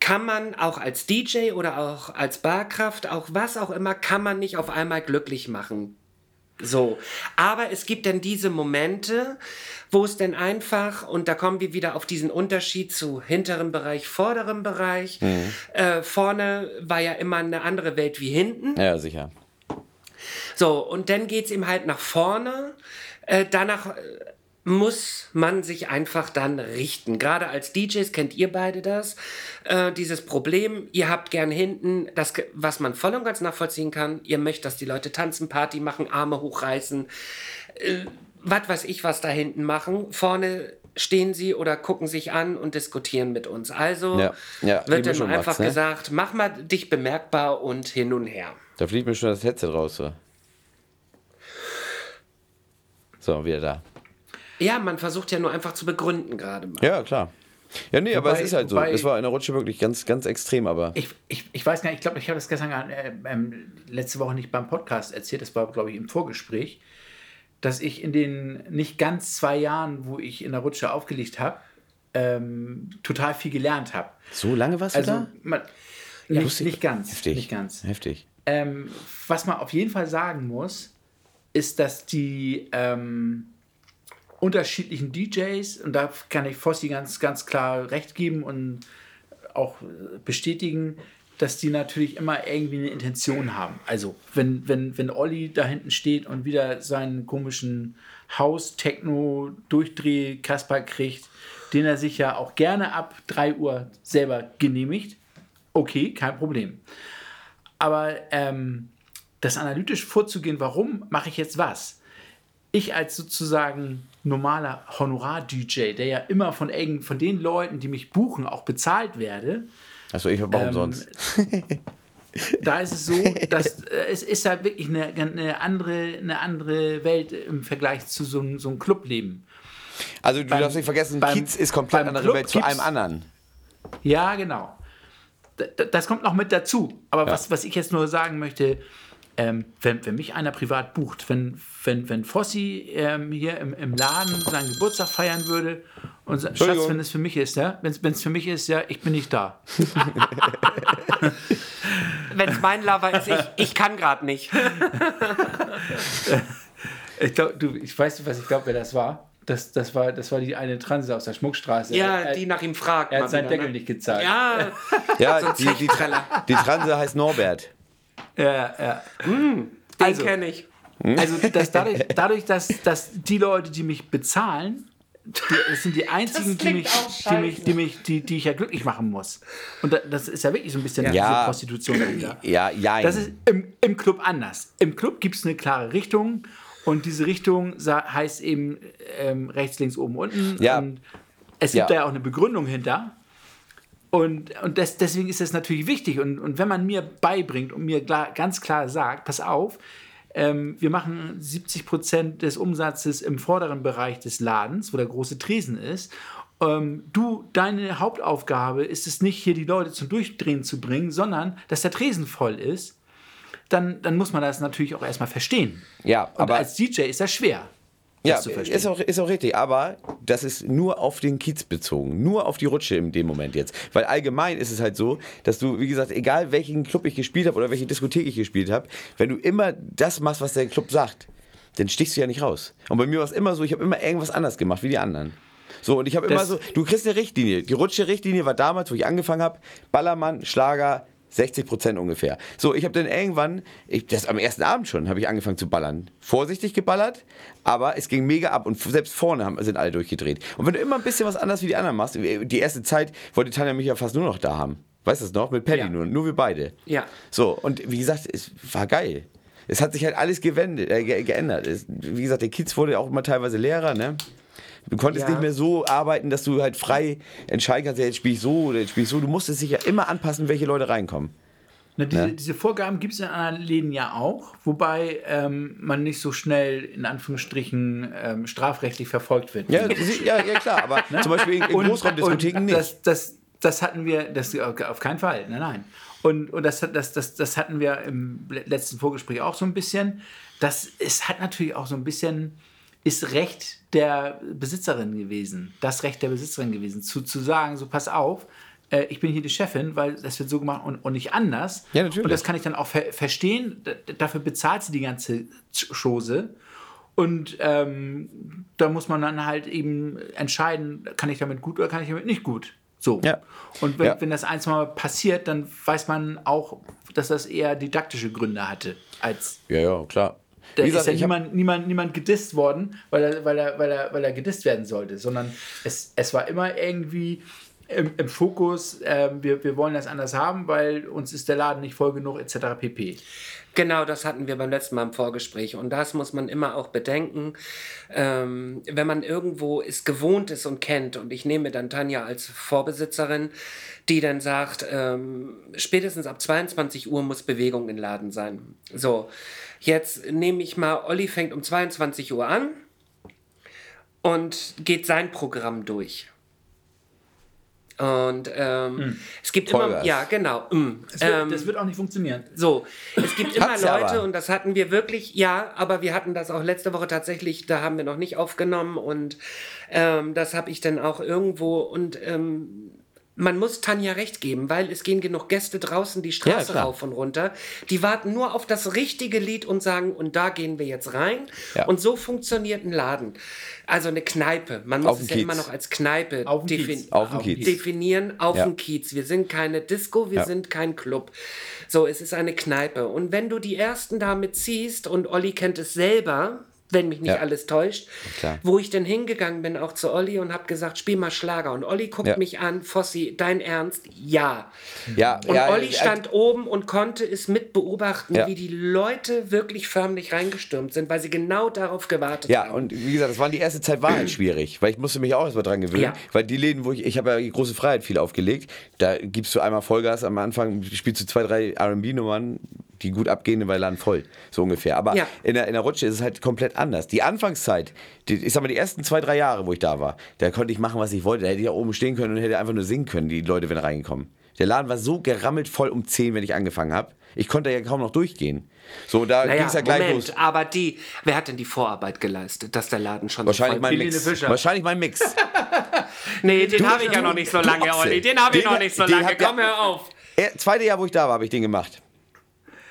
kann man auch als DJ oder auch als Barkraft, auch was auch immer, kann man nicht auf einmal glücklich machen. So, aber es gibt dann diese Momente, wo es dann einfach, und da kommen wir wieder auf diesen Unterschied zu hinterem Bereich, vorderem Bereich. Äh, vorne war ja immer eine andere Welt wie hinten. Ja, sicher. So, und dann geht es ihm halt nach vorne. Äh, danach äh, muss man sich einfach dann richten. Gerade als DJs kennt ihr beide das. Äh, dieses Problem, ihr habt gern hinten, das, was man voll und ganz nachvollziehen kann. Ihr möchtet, dass die Leute tanzen, Party machen, Arme hochreißen. Äh, was weiß ich, was da hinten machen. Vorne stehen sie oder gucken sich an und diskutieren mit uns. Also Ja, ja, wird dann einfach ne? gesagt, mach mal dich bemerkbar und hin und her. Da fliegt mir schon das Headset raus. So, so wieder da. Ja, man versucht ja nur einfach zu begründen gerade mal. Ja, klar. Ja, nee, aber Wobei- es ist halt so. wobei- Es war in der Rutsche wirklich ganz, ganz extrem, aber. Ich, ich, ich weiß gar nicht, ich glaube, ich habe das gestern äh, ähm, letzte Woche nicht beim Podcast erzählt, das war, glaube ich, im Vorgespräch, dass ich in den nicht ganz zwei Jahren, wo ich in der Rutsche aufgelegt habe, ähm, total viel gelernt habe. So lange warst du Also, da? man, nicht, nicht ganz. Heftig. Nicht ganz. Heftig. Ähm, was man auf jeden Fall sagen muss, ist, dass die ähm, unterschiedlichen DJs, und da kann ich Fossi ganz, ganz klar recht geben und auch bestätigen, dass die natürlich immer irgendwie eine Intention haben. Also, wenn, wenn, wenn Olli da hinten steht und wieder seinen komischen Haus-Techno-Durchdreh-Kasper kriegt, den er sich ja auch gerne ab 3 Uhr selber genehmigt, okay, kein Problem. Aber ähm, das analytisch vorzugehen, warum mache ich jetzt was? Ich als sozusagen normaler Honorar-DJ, der ja immer von, irgend- von den Leuten, die mich buchen, auch bezahlt werde, Achso, ich auch Ähm, umsonst. (laughs) da ist es so, dass äh, es ist halt wirklich eine, eine, andere, eine andere Welt im Vergleich zu so, einem- so einem Clubleben. Also, du beim- darfst nicht vergessen, beim- Kiez ist komplett beim andere Club Welt zu einem anderen. Ja, genau. Das kommt noch mit dazu. Aber Ja. was, was ich jetzt nur sagen möchte, ähm, wenn, wenn mich einer privat bucht, wenn, wenn, wenn Fossi ähm, hier im, im Laden seinen Geburtstag feiern würde und sagt, Schatz, wenn es für mich ist, ja, wenn es für mich ist, ja, ich bin nicht da. (laughs) Wenn es mein Lover ist, ich, ich kann gerade nicht. (laughs) Ich glaube, du, ich weiß nicht, was ich glaube, wer das war. Das, das, war. das war die eine Transe aus der Schmuckstraße. Ja, er, die nach ihm fragt. er hat seinen wieder, Deckel ne? nicht gezahlt. Ja, (laughs) Ja, (laughs) die, die, die Transe heißt Norbert. ja, ja. den Also- kenne ich. Also dass dadurch, dadurch dass, dass die Leute, die mich bezahlen, die, das sind die einzigen, die mich, die, mich, die, mich die, die ich ja glücklich machen muss. Und da, das ist ja wirklich so ein bisschen Ja. diese Prostitution dahinter. Ja, ja. Das ist im, im Club anders. Im Club gibt es eine klare Richtung und diese Richtung heißt eben ähm, rechts, links, oben, unten. Ja. Und es gibt Ja. da ja auch eine Begründung hinter. Und, und das, deswegen ist das natürlich wichtig. Und, und wenn man mir beibringt und mir klar, ganz klar sagt, pass auf, ähm, wir machen 70 Prozent des Umsatzes im vorderen Bereich des Ladens, wo der große Tresen ist. Ähm, du, deine Hauptaufgabe ist es nicht, hier die Leute zum Durchdrehen zu bringen, sondern dass der Tresen voll ist. Dann, dann muss man das natürlich auch erstmal verstehen. Ja, Und aber- als DJ ist das schwer, Ja, das zu verstehen. ist auch, ist auch richtig, aber das ist nur auf den Kiez bezogen, nur auf die Rutsche in dem Moment jetzt. Weil allgemein ist es halt so, dass du, wie gesagt, egal welchen Club ich gespielt habe oder welche Diskothek ich gespielt habe, wenn du immer das machst, was der Club sagt, dann stichst du ja nicht raus. Und bei mir war es immer so, ich habe immer irgendwas anders gemacht wie die anderen. So, und ich habe immer so, du kriegst eine Richtlinie. Die Rutsche-Richtlinie war damals, wo ich angefangen habe, Ballermann, Schlager, 60 Prozent ungefähr. So, ich habe dann irgendwann, ich, das am ersten Abend schon, habe ich angefangen zu ballern. Vorsichtig geballert, aber es ging mega ab und selbst vorne haben, sind alle durchgedreht. Und wenn du immer ein bisschen was anders wie die anderen machst, die erste Zeit wollte Tanja mich ja fast nur noch da haben. Weißt du das noch? Mit Paddy Ja. nur, nur wir beide. Ja. So, und wie gesagt, es war geil. Es hat sich halt alles gewendet, äh, ge geändert. Es, wie gesagt, der Kiez wurde auch immer teilweise Lehrer, ne? Du konntest Ja. nicht mehr so arbeiten, dass du halt frei entscheiden kannst, ja, jetzt spiele ich so oder jetzt spiele ich so. Du musstest dich ja immer anpassen, welche Leute reinkommen. Na, diese, Ne? diese Vorgaben gibt es in anderen Läden ja auch, wobei ähm, man nicht so schnell in Anführungsstrichen ähm, strafrechtlich verfolgt wird. Ja, ja, ja klar, aber (laughs) zum Beispiel in, in Großraumdiskotheken nicht. Das, das, das hatten wir, das auf keinen Fall, nein, nein. Und, und das, das, das, das hatten wir im letzten Vorgespräch auch so ein bisschen. Das ist, hat natürlich auch so ein bisschen, ist Recht der Besitzerin gewesen, das Recht der Besitzerin gewesen, zu, zu sagen, so pass auf, äh, ich bin hier die Chefin, weil das wird so gemacht und, und nicht anders. Ja, natürlich. Und das kann ich dann auch ver verstehen. Dafür bezahlt sie die ganze Chose. Und ähm, da muss man dann halt eben entscheiden, kann ich damit gut oder kann ich damit nicht gut. So. Ja. Und wenn, Ja. wenn das eins mal passiert, dann weiß man auch, dass das eher didaktische Gründe hatte, als Ja, ja, klar. Da Wie ist gesagt, ja niemand, niemand, niemand gedisst worden, weil er, weil, er, weil, er, weil er gedisst werden sollte, sondern es, es war immer irgendwie im, im Fokus, ähm, wir, wir wollen das anders haben, weil uns ist der Laden nicht voll genug, etc. pp. Genau, das hatten wir beim letzten Mal im Vorgespräch. Und das muss man immer auch bedenken. Ähm, wenn man irgendwo es gewohnt ist und kennt, und ich nehme dann Tanja als Vorbesitzerin, die dann sagt, ähm, spätestens ab 22 Uhr muss Bewegung im Laden sein. So, jetzt nehme ich mal, Olli fängt um 22 Uhr an und geht sein Programm durch. Und ähm, es gibt immer, Vollgas. ja, genau. mm, Das wird, ähm, das wird auch nicht funktionieren. so, es gibt immer Leute aber. und das hatten wir wirklich, ja, aber wir hatten das auch letzte Woche tatsächlich, da haben wir noch nicht aufgenommen und ähm, das habe ich dann auch irgendwo und ähm, man muss Tanja recht geben, weil es gehen genug Gäste draußen die Straße klar. rauf und runter. Die warten nur auf das richtige Lied und sagen, und da gehen wir jetzt rein. Ja. Und so funktioniert ein Laden. Also eine Kneipe. Man Auf muss dem es ja immer Kiez. noch als Kneipe Auf defin- Kiez. Auf Kiez. definieren auf Ja. dem Kiez. Wir sind keine Disco, wir Ja. sind kein Club. So, es ist eine Kneipe. Und wenn du die ersten damit ziehst, und Olli kennt es selber, wenn mich nicht Ja. alles täuscht, Klar. wo ich dann hingegangen bin, auch zu Olli und habe gesagt, spiel mal Schlager. Und Olli guckt Ja. mich an, Fossi, dein Ernst? Ja. Ja, Und ja, Olli äh, stand oben und konnte es mit beobachten, Ja. wie die Leute wirklich förmlich reingestürmt sind, weil sie genau darauf gewartet Ja, haben. und wie gesagt, das war die erste Zeit war halt schwierig, weil ich musste mich auch erstmal dran gewöhnen. Ja. Weil die Läden, wo ich, ich habe ja die große Freiheit viel aufgelegt, da gibst du einmal Vollgas am Anfang, spielst du zwei, drei RB-Nummern, die gut abgehen, weil Laden voll, so ungefähr. Aber Ja. in, der, in der Rutsche ist es halt komplett anders. Die Anfangszeit, die, ich sag mal, die ersten zwei, drei Jahre, wo ich da war, da konnte ich machen, was ich wollte. Da hätte ich auch oben stehen können und hätte einfach nur singen können, die Leute, wenn reingekommen. Der Laden war so gerammelt voll um 10, wenn ich angefangen habe. Ich konnte ja kaum noch durchgehen. So, da ging naja, es ja gleich Moment, los. aber die, wer hat denn die Vorarbeit geleistet, dass der Laden schon Wahrscheinlich so voll mein Mix. Wahrscheinlich mein Mix. (laughs) Nee, den habe ich ja noch nicht so lange. Olli. Den habe ich noch nicht so den lange. Komm, hör auf. Zweite Jahr, wo ich da war, habe ich den gemacht.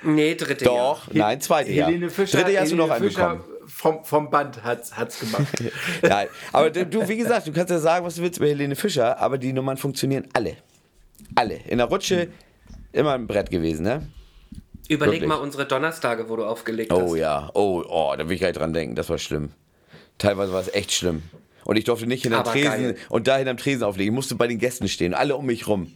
Nee, dritte Doch, nein, zweite Jahr. Helene Fischer, Dritte Jahr hast du noch einen Fischer bekommen. vom, vom Band hat es gemacht. (laughs) Ja, aber du- wie gesagt, du kannst ja sagen, was du willst über Helene Fischer, aber die Nummern funktionieren alle. Alle. In der Rutsche immer ein Brett gewesen, ne? Jahr. Überleg Wirklich. mal unsere Donnerstage, wo du aufgelegt hast. Oh ja, oh, oh, da will ich gar nicht dran denken, das war schlimm. Teilweise war es echt schlimm. Und ich durfte nicht hinterm Aber Tresen geil. und da hinterm Tresen auflegen. Ich musste bei den Gästen stehen, alle um mich rum.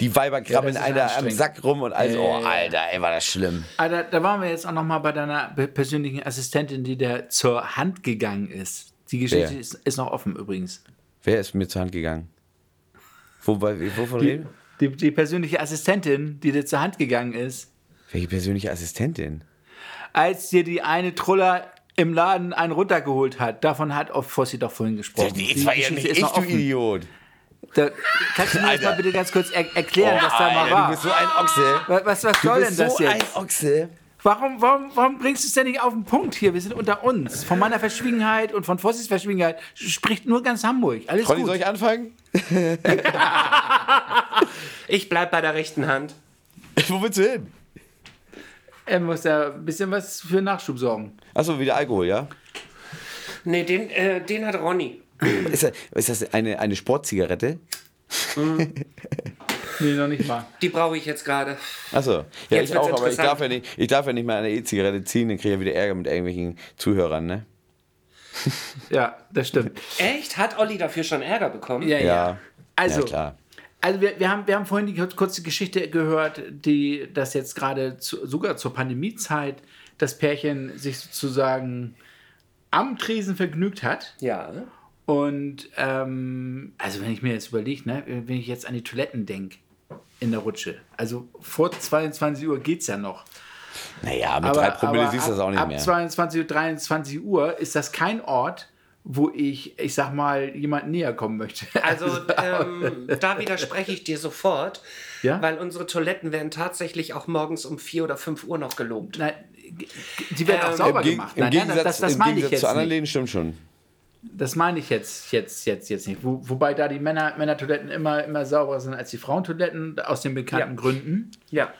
Die Weiber krabbeln ist einer am. Sack rum und alles. Oh, Alter, ey, war das schlimm. Aber da, waren wir jetzt auch noch mal bei deiner pe- persönlichen Assistentin, die da zur Hand gegangen ist. Die Geschichte ist, ist noch offen übrigens. Wer ist mir zur Hand gegangen? Wobei, wovon Die, reden? die, die persönliche Assistentin, die dir zur Hand gegangen ist, Welche persönliche Assistentin? als dir die eine Truller im Laden einen runtergeholt hat. Davon hat auch Fossi doch vorhin gesprochen. Jetzt war ja nicht ist ich, du. Idiot. Da, kannst du mir das mal bitte ganz kurz er erklären, was da mal Alter, war? du bist so ein Ochse. was, was, was Du soll bist denn das so jetzt? ein Ochse. Warum, warum, warum bringst du es denn nicht auf den Punkt hier? Wir sind unter uns. Von meiner Verschwiegenheit und von Fossis Verschwiegenheit spricht nur ganz Hamburg. Alles Conny, gut. soll ich anfangen? (laughs) Ich bleib bei der rechten Hand. (laughs) Wo willst du hin? Er muss da ein bisschen was für Nachschub sorgen. Achso, wieder Alkohol, ja? Nee, den, äh, den hat Ronny. Ist das, ist das eine, eine Sportzigarette? (laughs) Nee, noch nicht mal. Die brauche ich jetzt gerade. Achso. Ja, Jetzt ich auch, aber ich darf, ja nicht, ich darf ja nicht mal eine E-Zigarette ziehen, dann kriege ich ja wieder Ärger mit irgendwelchen Zuhörern, ne? Ja, das stimmt. Echt? Hat Olli dafür schon Ärger bekommen? Ja, ja. Ja. Also, Ja, klar. Also wir, wir, haben, wir haben vorhin die kurz- kurze Geschichte gehört, die das jetzt gerade zu, sogar zur Pandemiezeit das Pärchen sich sozusagen am Tresen vergnügt hat. Ja. Und ähm, also wenn ich mir jetzt überlege, ne, wenn ich jetzt an die Toiletten denke in der Rutsche, also vor 22 Uhr geht es ja noch. Naja, mit drei Promille siehst du das auch nicht ab mehr. 22 Uhr, 23 Uhr ist das kein Ort, wo ich, ich sag mal, jemand näher kommen möchte. (laughs) Also ähm, da widerspreche ich dir sofort, Ja? weil unsere Toiletten werden tatsächlich auch morgens um 4 oder 5 Uhr noch gelobt. Nein, die werden auch Ähm, sauber Im, gemacht. Im Nein, nein, Gegensatz, das, das im meine ich Gegensatz jetzt zu anderen nicht. Läden stimmt schon. Das meine ich jetzt, jetzt, jetzt, jetzt nicht. Wo, wobei da die Männer, Männertoiletten immer, immer sauberer sind als die Frauentoiletten, aus den bekannten Ja. Gründen. Ja.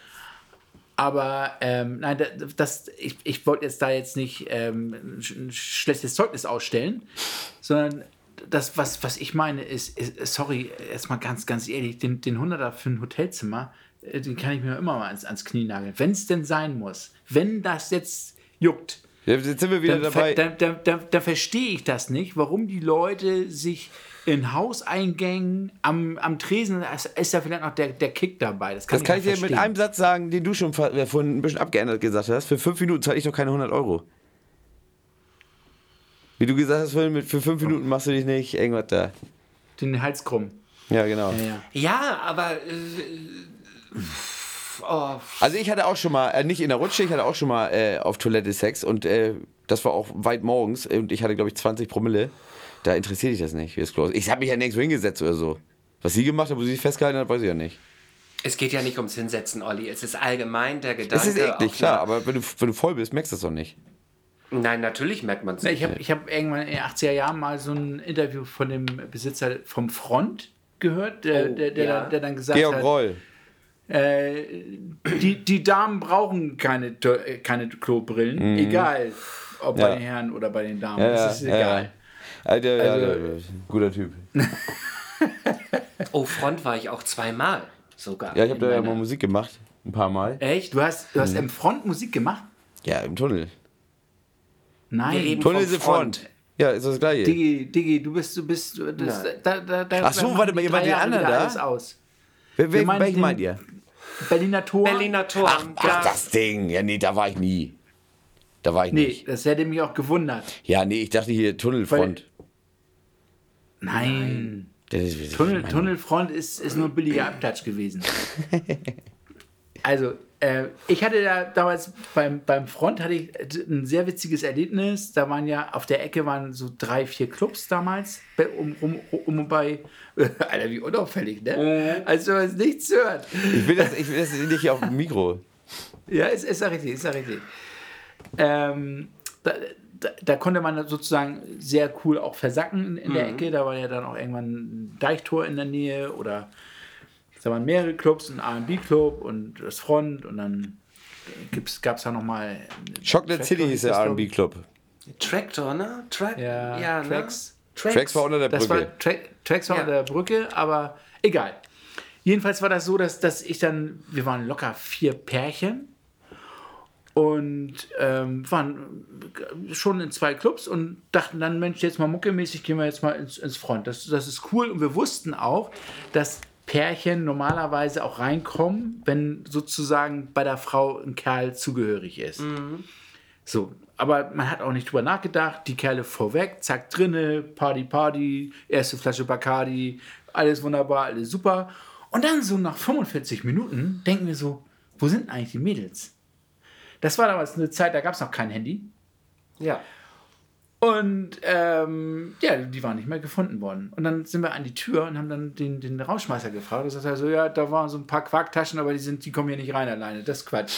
Aber ähm, nein, da- das, ich, ich wollte jetzt da jetzt nicht ähm, ein schlechtes Zeugnis ausstellen, sondern das, was, was ich meine, ist, ist sorry, erstmal ganz, ganz ehrlich, den, den 100er für ein Hotelzimmer, äh, den kann ich mir immer mal ans, ans Knie nageln. Wenn es denn sein muss, wenn das jetzt juckt, Jetzt sind wir wieder dann, dabei. ver- dann, dann, dann, dann verstehe ich das nicht, warum die Leute sich in Hauseingängen am, am Tresen, da ist, da vielleicht noch der, der Kick dabei. Das kann, Das kann ich dir mit einem Satz sagen, den du schon äh, vorhin ein bisschen abgeändert gesagt hast. Für fünf Minuten zahle ich noch keine 100 Euro. Wie du gesagt hast, vorhin, mit- für fünf Minuten machst du dich nicht irgendwas da. Den Hals krumm. Ja, genau. Ja, ja. Ja, aber. Äh, oh, Also ich hatte auch schon mal, äh, nicht in der Rutsche, ich hatte auch schon mal äh, auf Toilette Sex und äh, das war auch weit morgens und ich hatte, glaube ich, 20 Promille. Da interessiert dich das nicht, wie es los Ich habe mich ja nirgendwo hingesetzt oder so. Was sie gemacht hat, wo sie sich festgehalten hat, weiß ich ja nicht. es geht ja nicht ums Hinsetzen, Olli. Es ist allgemein der Gedanke. Das ist eklig, klar, aber wenn du, wenn du voll bist, merkst du das doch nicht. Nein, natürlich merkt man es nicht. Ich habe hab irgendwann in den 80er Jahren mal so ein Interview von dem Besitzer vom Front gehört, der, Oh, der, der, ja. dann- der dann gesagt Georg hat, Reul. Äh, die, die Damen brauchen keine, äh, keine Klobrillen, egal ob Mhm. Ja. bei den Herren oder bei den Damen, Ja, das ist ja, egal. ja. Alter, Also- guter Typ. (laughs) Oh, Front war ich auch zweimal sogar. Ja, ich habe da ja mal Musik gemacht. Ein paar Mal. Echt? Du hast, du Mhm. hast im Front Musik gemacht? Ja, im Tunnel. Nein. Tunnel ist Front. Ja, ist das gleiche. Digi, Digi, du bist, du bist, du- das, da, da, da, Ach so, warte mal, die ihr den Jahre anderen da? Alles aus. Wer, meinen welchen meint ihr? Berliner Tor. Berliner Tor. Ach, das Ding. Ja, nee, da war ich nie. Da war ich Nee, nicht. das hätte mich auch gewundert. Ja, nee, ich dachte hier Tunnelfront. Nein. Das ist, Tunnel, Tunnelfront ist, ist nur billiger Abklatsch gewesen. (laughs) Also, äh, ich hatte da damals beim, beim Front hatte ich ein sehr witziges Erlebnis. Da waren ja auf der Ecke waren so drei, vier Clubs damals, bei- um, um, um und bei. (laughs) Alter, wie unauffällig, ne? Also, es nichts hört. Ich will das, ich will das nicht hier auf dem Mikro. (laughs) Ja, ist, ist ja richtig, ist ja richtig. Ähm, da, da, da konnte man sozusagen sehr cool auch versacken in, in der Ecke. Da war ja dann auch irgendwann ein Deichtor in der Nähe oder da waren mehrere Clubs, ein R&B-Club und das Front und dann gab es da nochmal Chocolate City hieß der R&B-Club. Tractor, ne? Track, Ja, ne? Tracks. Tracks war unter der Brücke. war Tra Tracks war Ja. unter der Brücke, aber egal. Jedenfalls war das so, dass, dass ich dann, wir waren locker vier Pärchen und ähm, waren schon in zwei Clubs und dachten dann, Mensch, jetzt mal muckemäßig gehen wir jetzt mal ins, ins Front. Das, das ist cool und wir wussten auch, dass Pärchen normalerweise auch reinkommen, wenn sozusagen bei der Frau ein Kerl zugehörig ist. So, aber man hat auch nicht drüber nachgedacht. Die Kerle vorweg, zack, drinne, Party, Party, erste Flasche Bacardi, alles wunderbar, alles super. Und dann so nach 45 Minuten denken wir so, wo sind eigentlich die Mädels? Das war damals eine Zeit, da gab es noch kein Handy. Ja. Und ähm, ja, die waren nicht mehr gefunden worden. Und dann sind wir an die Tür und haben dann den, den Rausschmeißer gefragt. Da sagt er so, ja, da waren so ein paar Quarktaschen, aber die, sind, die kommen hier nicht rein alleine. Das ist Quatsch.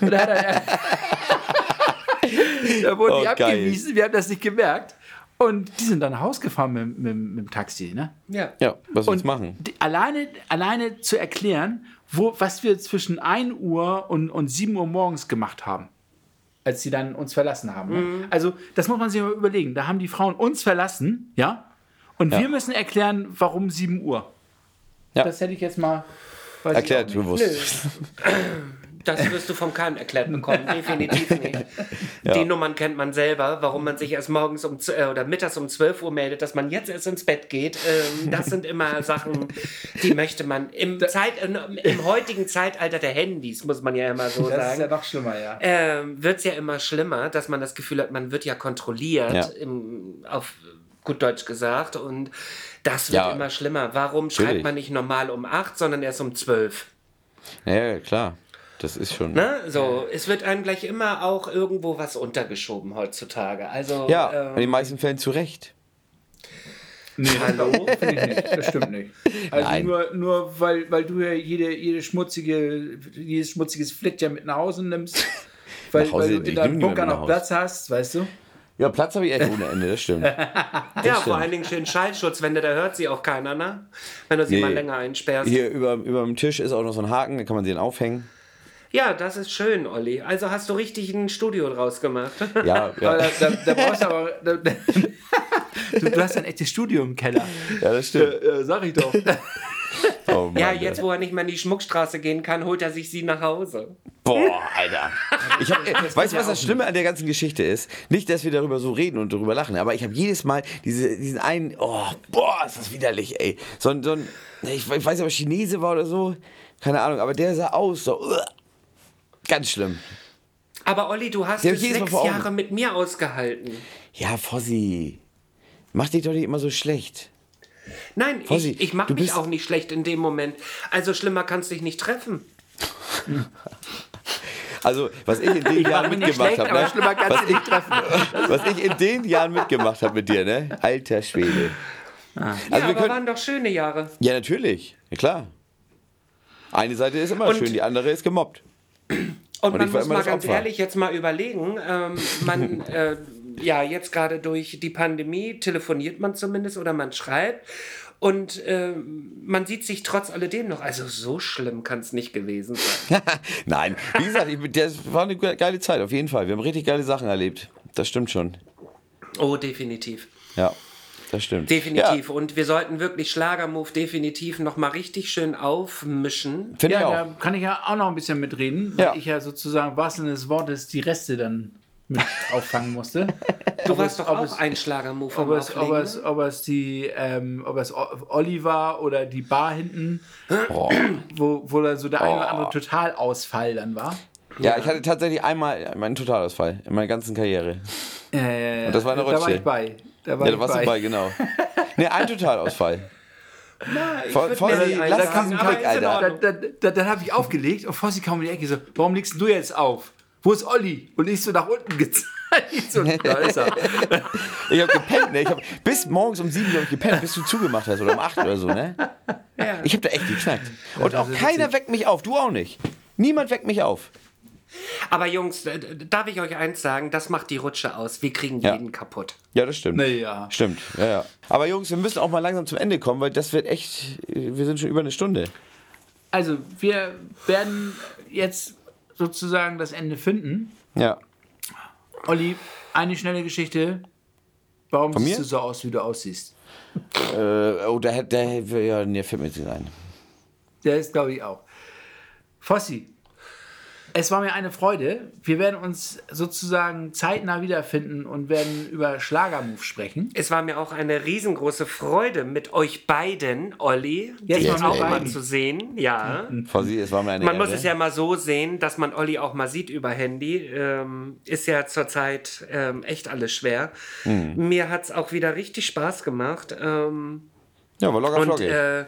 Und da, hat er, (laughs) da wurden Oh, die geil. abgewiesen, wir haben das nicht gemerkt. Und die sind dann nach Hause gefahren mit, mit, mit dem Taxi. Ne? Ja. Ja, was Und du machen? die- alleine, alleine zu erklären, wo, was wir zwischen 1 Uhr und, und 7 Uhr morgens gemacht haben, als sie dann uns verlassen haben. Ne? Mhm. Also, das muss man sich mal überlegen. Da haben die Frauen uns verlassen, ja? Und Ja. wir müssen erklären, warum 7 Uhr. Ja. Das hätte ich jetzt mal. Erklärt bewusst. (laughs) Das wirst du vom keinem erklärt bekommen, definitiv nicht. Die Nummern kennt man selber, warum man sich erst morgens um äh, oder mittags um 12 Uhr meldet, dass man jetzt erst ins Bett geht. Ähm, das sind immer (laughs) Sachen, die möchte man im, Zeit, im, im heutigen Zeitalter der Handys, muss man ja immer so Das ist ja sagen. noch schlimmer, ja. ähm, wird es ja immer schlimmer, dass man das Gefühl hat, man wird ja kontrolliert, Ja. Im, auf gut Deutsch gesagt. Und das wird Ja. immer schlimmer. Warum schreibt Natürlich. man nicht normal um 8, sondern erst um 12? Ja, ja, klar. Das ist schon. Ne? So, es wird einem gleich immer auch irgendwo was untergeschoben heutzutage. Also, Ja, in den ähm, meisten Fällen zu Recht. Nee, hallo? Finde ich nicht. Das stimmt nicht. Also Nein. nur, nur weil, weil du ja jede, jede schmutzige, jedes schmutziges Flittchen mit nach Hause nimmst. (laughs) Weil, Nach Hause, weil du in deinem Bunker noch. Platz hast, weißt du? Ja, Platz habe ich echt ohne Ende, das stimmt. (laughs) ja, vor allen Dingen schön Schallschutzwände, da hört sie auch keiner, ne? Wenn du sie Nee. mal länger einsperrst. Hier über, über dem Tisch ist auch noch so ein Haken, da kann man den aufhängen. Ja, das ist schön, Olli. Also hast du richtig ein Studio draus gemacht. Ja, ja, (laughs) da, da, da brauchst du aber. Da, da, (laughs) du, du hast ein echtes Studio im Keller. ja das stimmt. Äh, sag ich doch. (laughs) Oh Mann, ja, jetzt wo er nicht mehr in die Schmuckstraße gehen kann, holt er sich sie nach Hause. Boah, Alter. Ich hab, weißt du, was das Schlimme an der ganzen Geschichte ist? Nicht, dass wir darüber so reden und darüber lachen, aber ich habe jedes Mal diese, diesen einen, oh, boah, ist das widerlich, ey. So, ein- so ein, ich, ich weiß nicht, ob er Chinese war oder so, keine Ahnung, aber der sah aus, so, uah. Ganz schlimm. Aber Olli, du hast hab es ich sechs. Jahre mit mir ausgehalten. Ja, Fossi, mach dich doch nicht immer so schlecht. Nein, Fossi, ich, ich mache du mich auch nicht schlecht in dem Moment. Also schlimmer kannst dich nicht treffen. (laughs) Also, was ich in den Jahren bin nicht mitgemacht habe, ne? was, du ich, (laughs) was ich in den Jahren mitgemacht habe mit dir, ne? Alter Schwede. Also ja, wir aber können, waren doch schöne Jahre. ja, natürlich, ja, klar. Eine Seite ist immer Und- schön, die andere ist gemobbt. Und, Und man muss mal ganz Opfer. ehrlich jetzt mal überlegen, ähm, man, (laughs) äh, ja, jetzt gerade durch die Pandemie telefoniert man zumindest oder man schreibt und ähm, man sieht sich trotz alledem noch. Also so schlimm kann es nicht gewesen sein. (laughs) Nein, wie gesagt, ich, das war eine ge- geile Zeit, auf jeden Fall. Wir haben richtig geile Sachen erlebt. Das stimmt schon. Oh, definitiv. Ja, das stimmt. Definitiv. Und wir sollten wirklich Schlagermove definitiv nochmal richtig schön aufmischen. Ja, Finde Ja, ich auch. da kann ich ja auch noch ein bisschen mitreden, weil Ja. ich ja sozusagen wahrsten Sinne des Wortes die Reste dann mit (laughs) auffangen musste. Du Ob warst es- doch ob auch es- ein Schlagermove Ob es, ob, es, ne? ob es die, ähm, ob es O- Olli war oder die Bar hinten, Oh. wo, wo da so der ein oder andere Totalausfall dann war. Ja, ich hatte tatsächlich einmal meinen Totalausfall in meiner ganzen Karriere. Äh, Und das war eine Da war Rutsche. ich bei. Da war Ja, da warst bei. du bei, genau. (laughs) Ne, ein Totalausfall. Voll, würd voll, mir nicht lass einsagen, diesen in Alter. Dann, dann, dann, dann habe ich aufgelegt und Fossi kam um die Ecke so, warum legst du jetzt auf? Wo ist Olli? Und ich so nach unten gezeigt. (laughs) So, da ist er. Ich hab gepennt, ne? Ich hab bis morgens um sieben, glaube ich, gepennt, bis du zugemacht hast. Oder um acht oder so, ne? Ja. Ich hab da echt geknackt. Und auch keiner witzig. weckt mich auf. Du auch nicht. Niemand weckt mich auf. Aber Jungs, äh, darf ich euch eins sagen? Das macht die Rutsche aus. Wir kriegen Ja. jeden kaputt. Ja, das stimmt. Naja. Stimmt, ja, ja. Aber Jungs, wir müssen auch mal langsam zum Ende kommen, weil das wird echt. Wir sind schon über eine Stunde. Also, wir werden jetzt sozusagen das Ende finden. Ja. Olli, eine schnelle Geschichte. Warum Von siehst mir? du so aus, wie du aussiehst? Äh, oh, da hätte. Ja, nee, fällt mir jetzt nicht ein. Der ist, glaube ich, auch. Fossi, es war mir eine Freude. Wir werden uns sozusagen zeitnah wiederfinden und werden über Schlagermove sprechen. Es war mir auch eine riesengroße Freude, mit euch beiden, Olli, Jetzt dich auch mal beiden. zu sehen. Ja. Frau Sie, es war mir eine Man Ehre. muss es ja mal so sehen, dass man Olli auch mal sieht über Handy. Ähm, ist ja zurzeit ähm, echt alles schwer. Mhm. Mir hat es auch wieder richtig Spaß gemacht. Ähm, Ja, war locker und äh,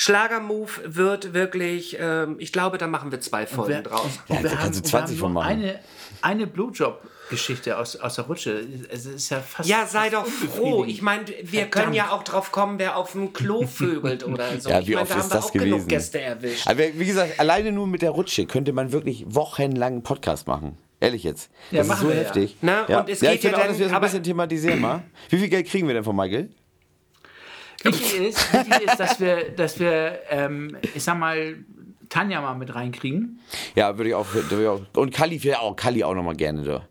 Schlagermove wird wirklich, ähm, ich glaube, da machen wir zwei Folgen Wir- draus. Ja, Und da kannst du 20 wir von haben machen. eine, eine Blowjob-Geschichte aus, aus der Rutsche. Es ist ja fast. Ja, sei fast doch froh. Ich meine, wir können ja auch drauf kommen, wer auf dem Klo (laughs) vögelt oder so. Ja, ich wie meine, oft da haben ist wir das auch gewesen? genug Gäste erwischt. Aber wie gesagt, alleine nur mit der Rutsche könnte man wirklich wochenlang einen Podcast machen. Ehrlich jetzt. Ja, Das ist machen so wir ja. heftig. Na, ja. und es ja, geht ich finde ja auch, dass wir das ein aber- bisschen thematisieren mal. Wie viel Geld kriegen wir denn von Michael? Wichtig ist, wichtig ist dass wir, dass wir ähm, ich sag mal, Tanja mal mit reinkriegen. Ja, würde ich auch. Würde ich auch und Kali, auch, Kali auch nochmal gerne da.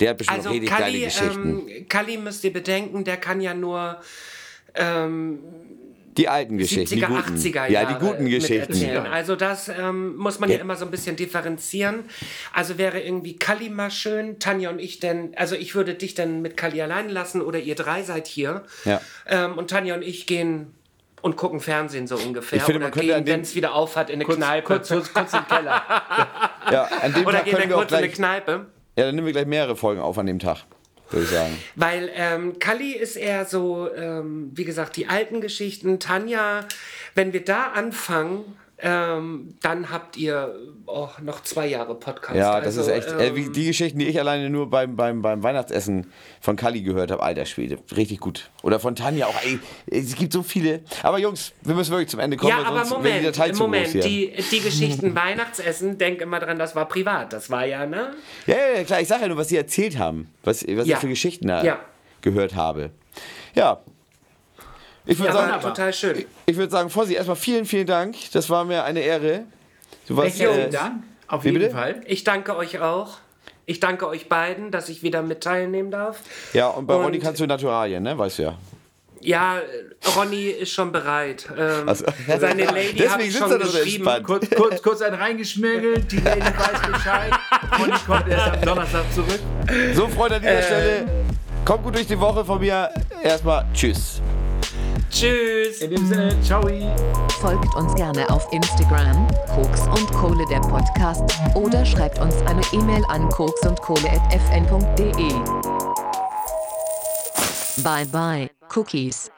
Der hat bestimmt Also richtig geile Geschichten. ähm, Kalli müsst ihr bedenken, der kann ja nur ähm, die alten Geschichten. 70er, die guten. 80er Jahre Ja, die guten Geschichten. Also das ähm, muss man ja. Ja. immer so ein bisschen differenzieren. Also wäre irgendwie Kalli mal schön, Tanja und ich denn, also ich würde dich dann mit Kalli allein lassen oder ihr drei seid hier. Ja. Ähm, und Tanja und ich gehen und gucken Fernsehen so ungefähr. Ich finde, man oder könnte wenn es wieder aufhat, in eine Kurz, Kneipe. kurz, kurz, kurz im Keller. (laughs) Ja, an dem oder Tag gehen wir können wir auch kurz in eine gleich. Kneipe. Ja, dann nehmen wir gleich mehrere Folgen auf an dem Tag, würde ich sagen. Weil ähm, Kalli ist eher so, ähm, wie gesagt, die alten Geschichten. Tanja, wenn wir da anfangen, ähm, dann habt ihr oh, noch zwei Jahre Podcast. Ja, das Also, ist echt. äh, ähm, die Geschichten, die ich alleine nur beim, beim, beim Weihnachtsessen von Kali gehört habe, alter Schwede, richtig gut. Oder von Tanja auch, ey, es gibt so viele. Aber Jungs, wir müssen wirklich zum Ende kommen, ja, aber wäre die Datei Moment, Moment, die, die Geschichten (laughs) Weihnachtsessen, denk immer dran, das war privat. Das war ja, ne? Ja, ja, klar, ich sage ja nur, was sie erzählt haben, was, was Ja. ich für Geschichten Ja. gehört habe. Ja. Ich würde Ja, war sagen, total schön. ich würde sagen, Fossi, erstmal vielen, vielen Dank. Das war mir eine Ehre. Du warst, äh, herzlichen Dank. Auf jeden bitte? Fall. Ich danke euch auch. Ich danke euch beiden, dass ich wieder mit teilnehmen darf. ja, und bei Und- Ronny kannst du Naturalien, ne? Weißt du ja. Ja, Ronny ist schon bereit. Ähm, Also- (laughs) seine Lady hat schon so geschrieben. entspannt. Kurz, kurz, kurz einen reingeschmirgelt, die Lady (laughs) weiß Bescheid. Und ich kommt erst am Donnerstag zurück. So, Freunde, an dieser Äh. Stelle, kommt gut durch die Woche von mir. Erstmal Tschüss. Tschüss. In dem Sinne, ciao. Folgt uns gerne auf Instagram, Koks und Kohle der Podcast, oder schreibt uns eine E-Mail an koksundkohle.fn.de. Bye bye, Cookies.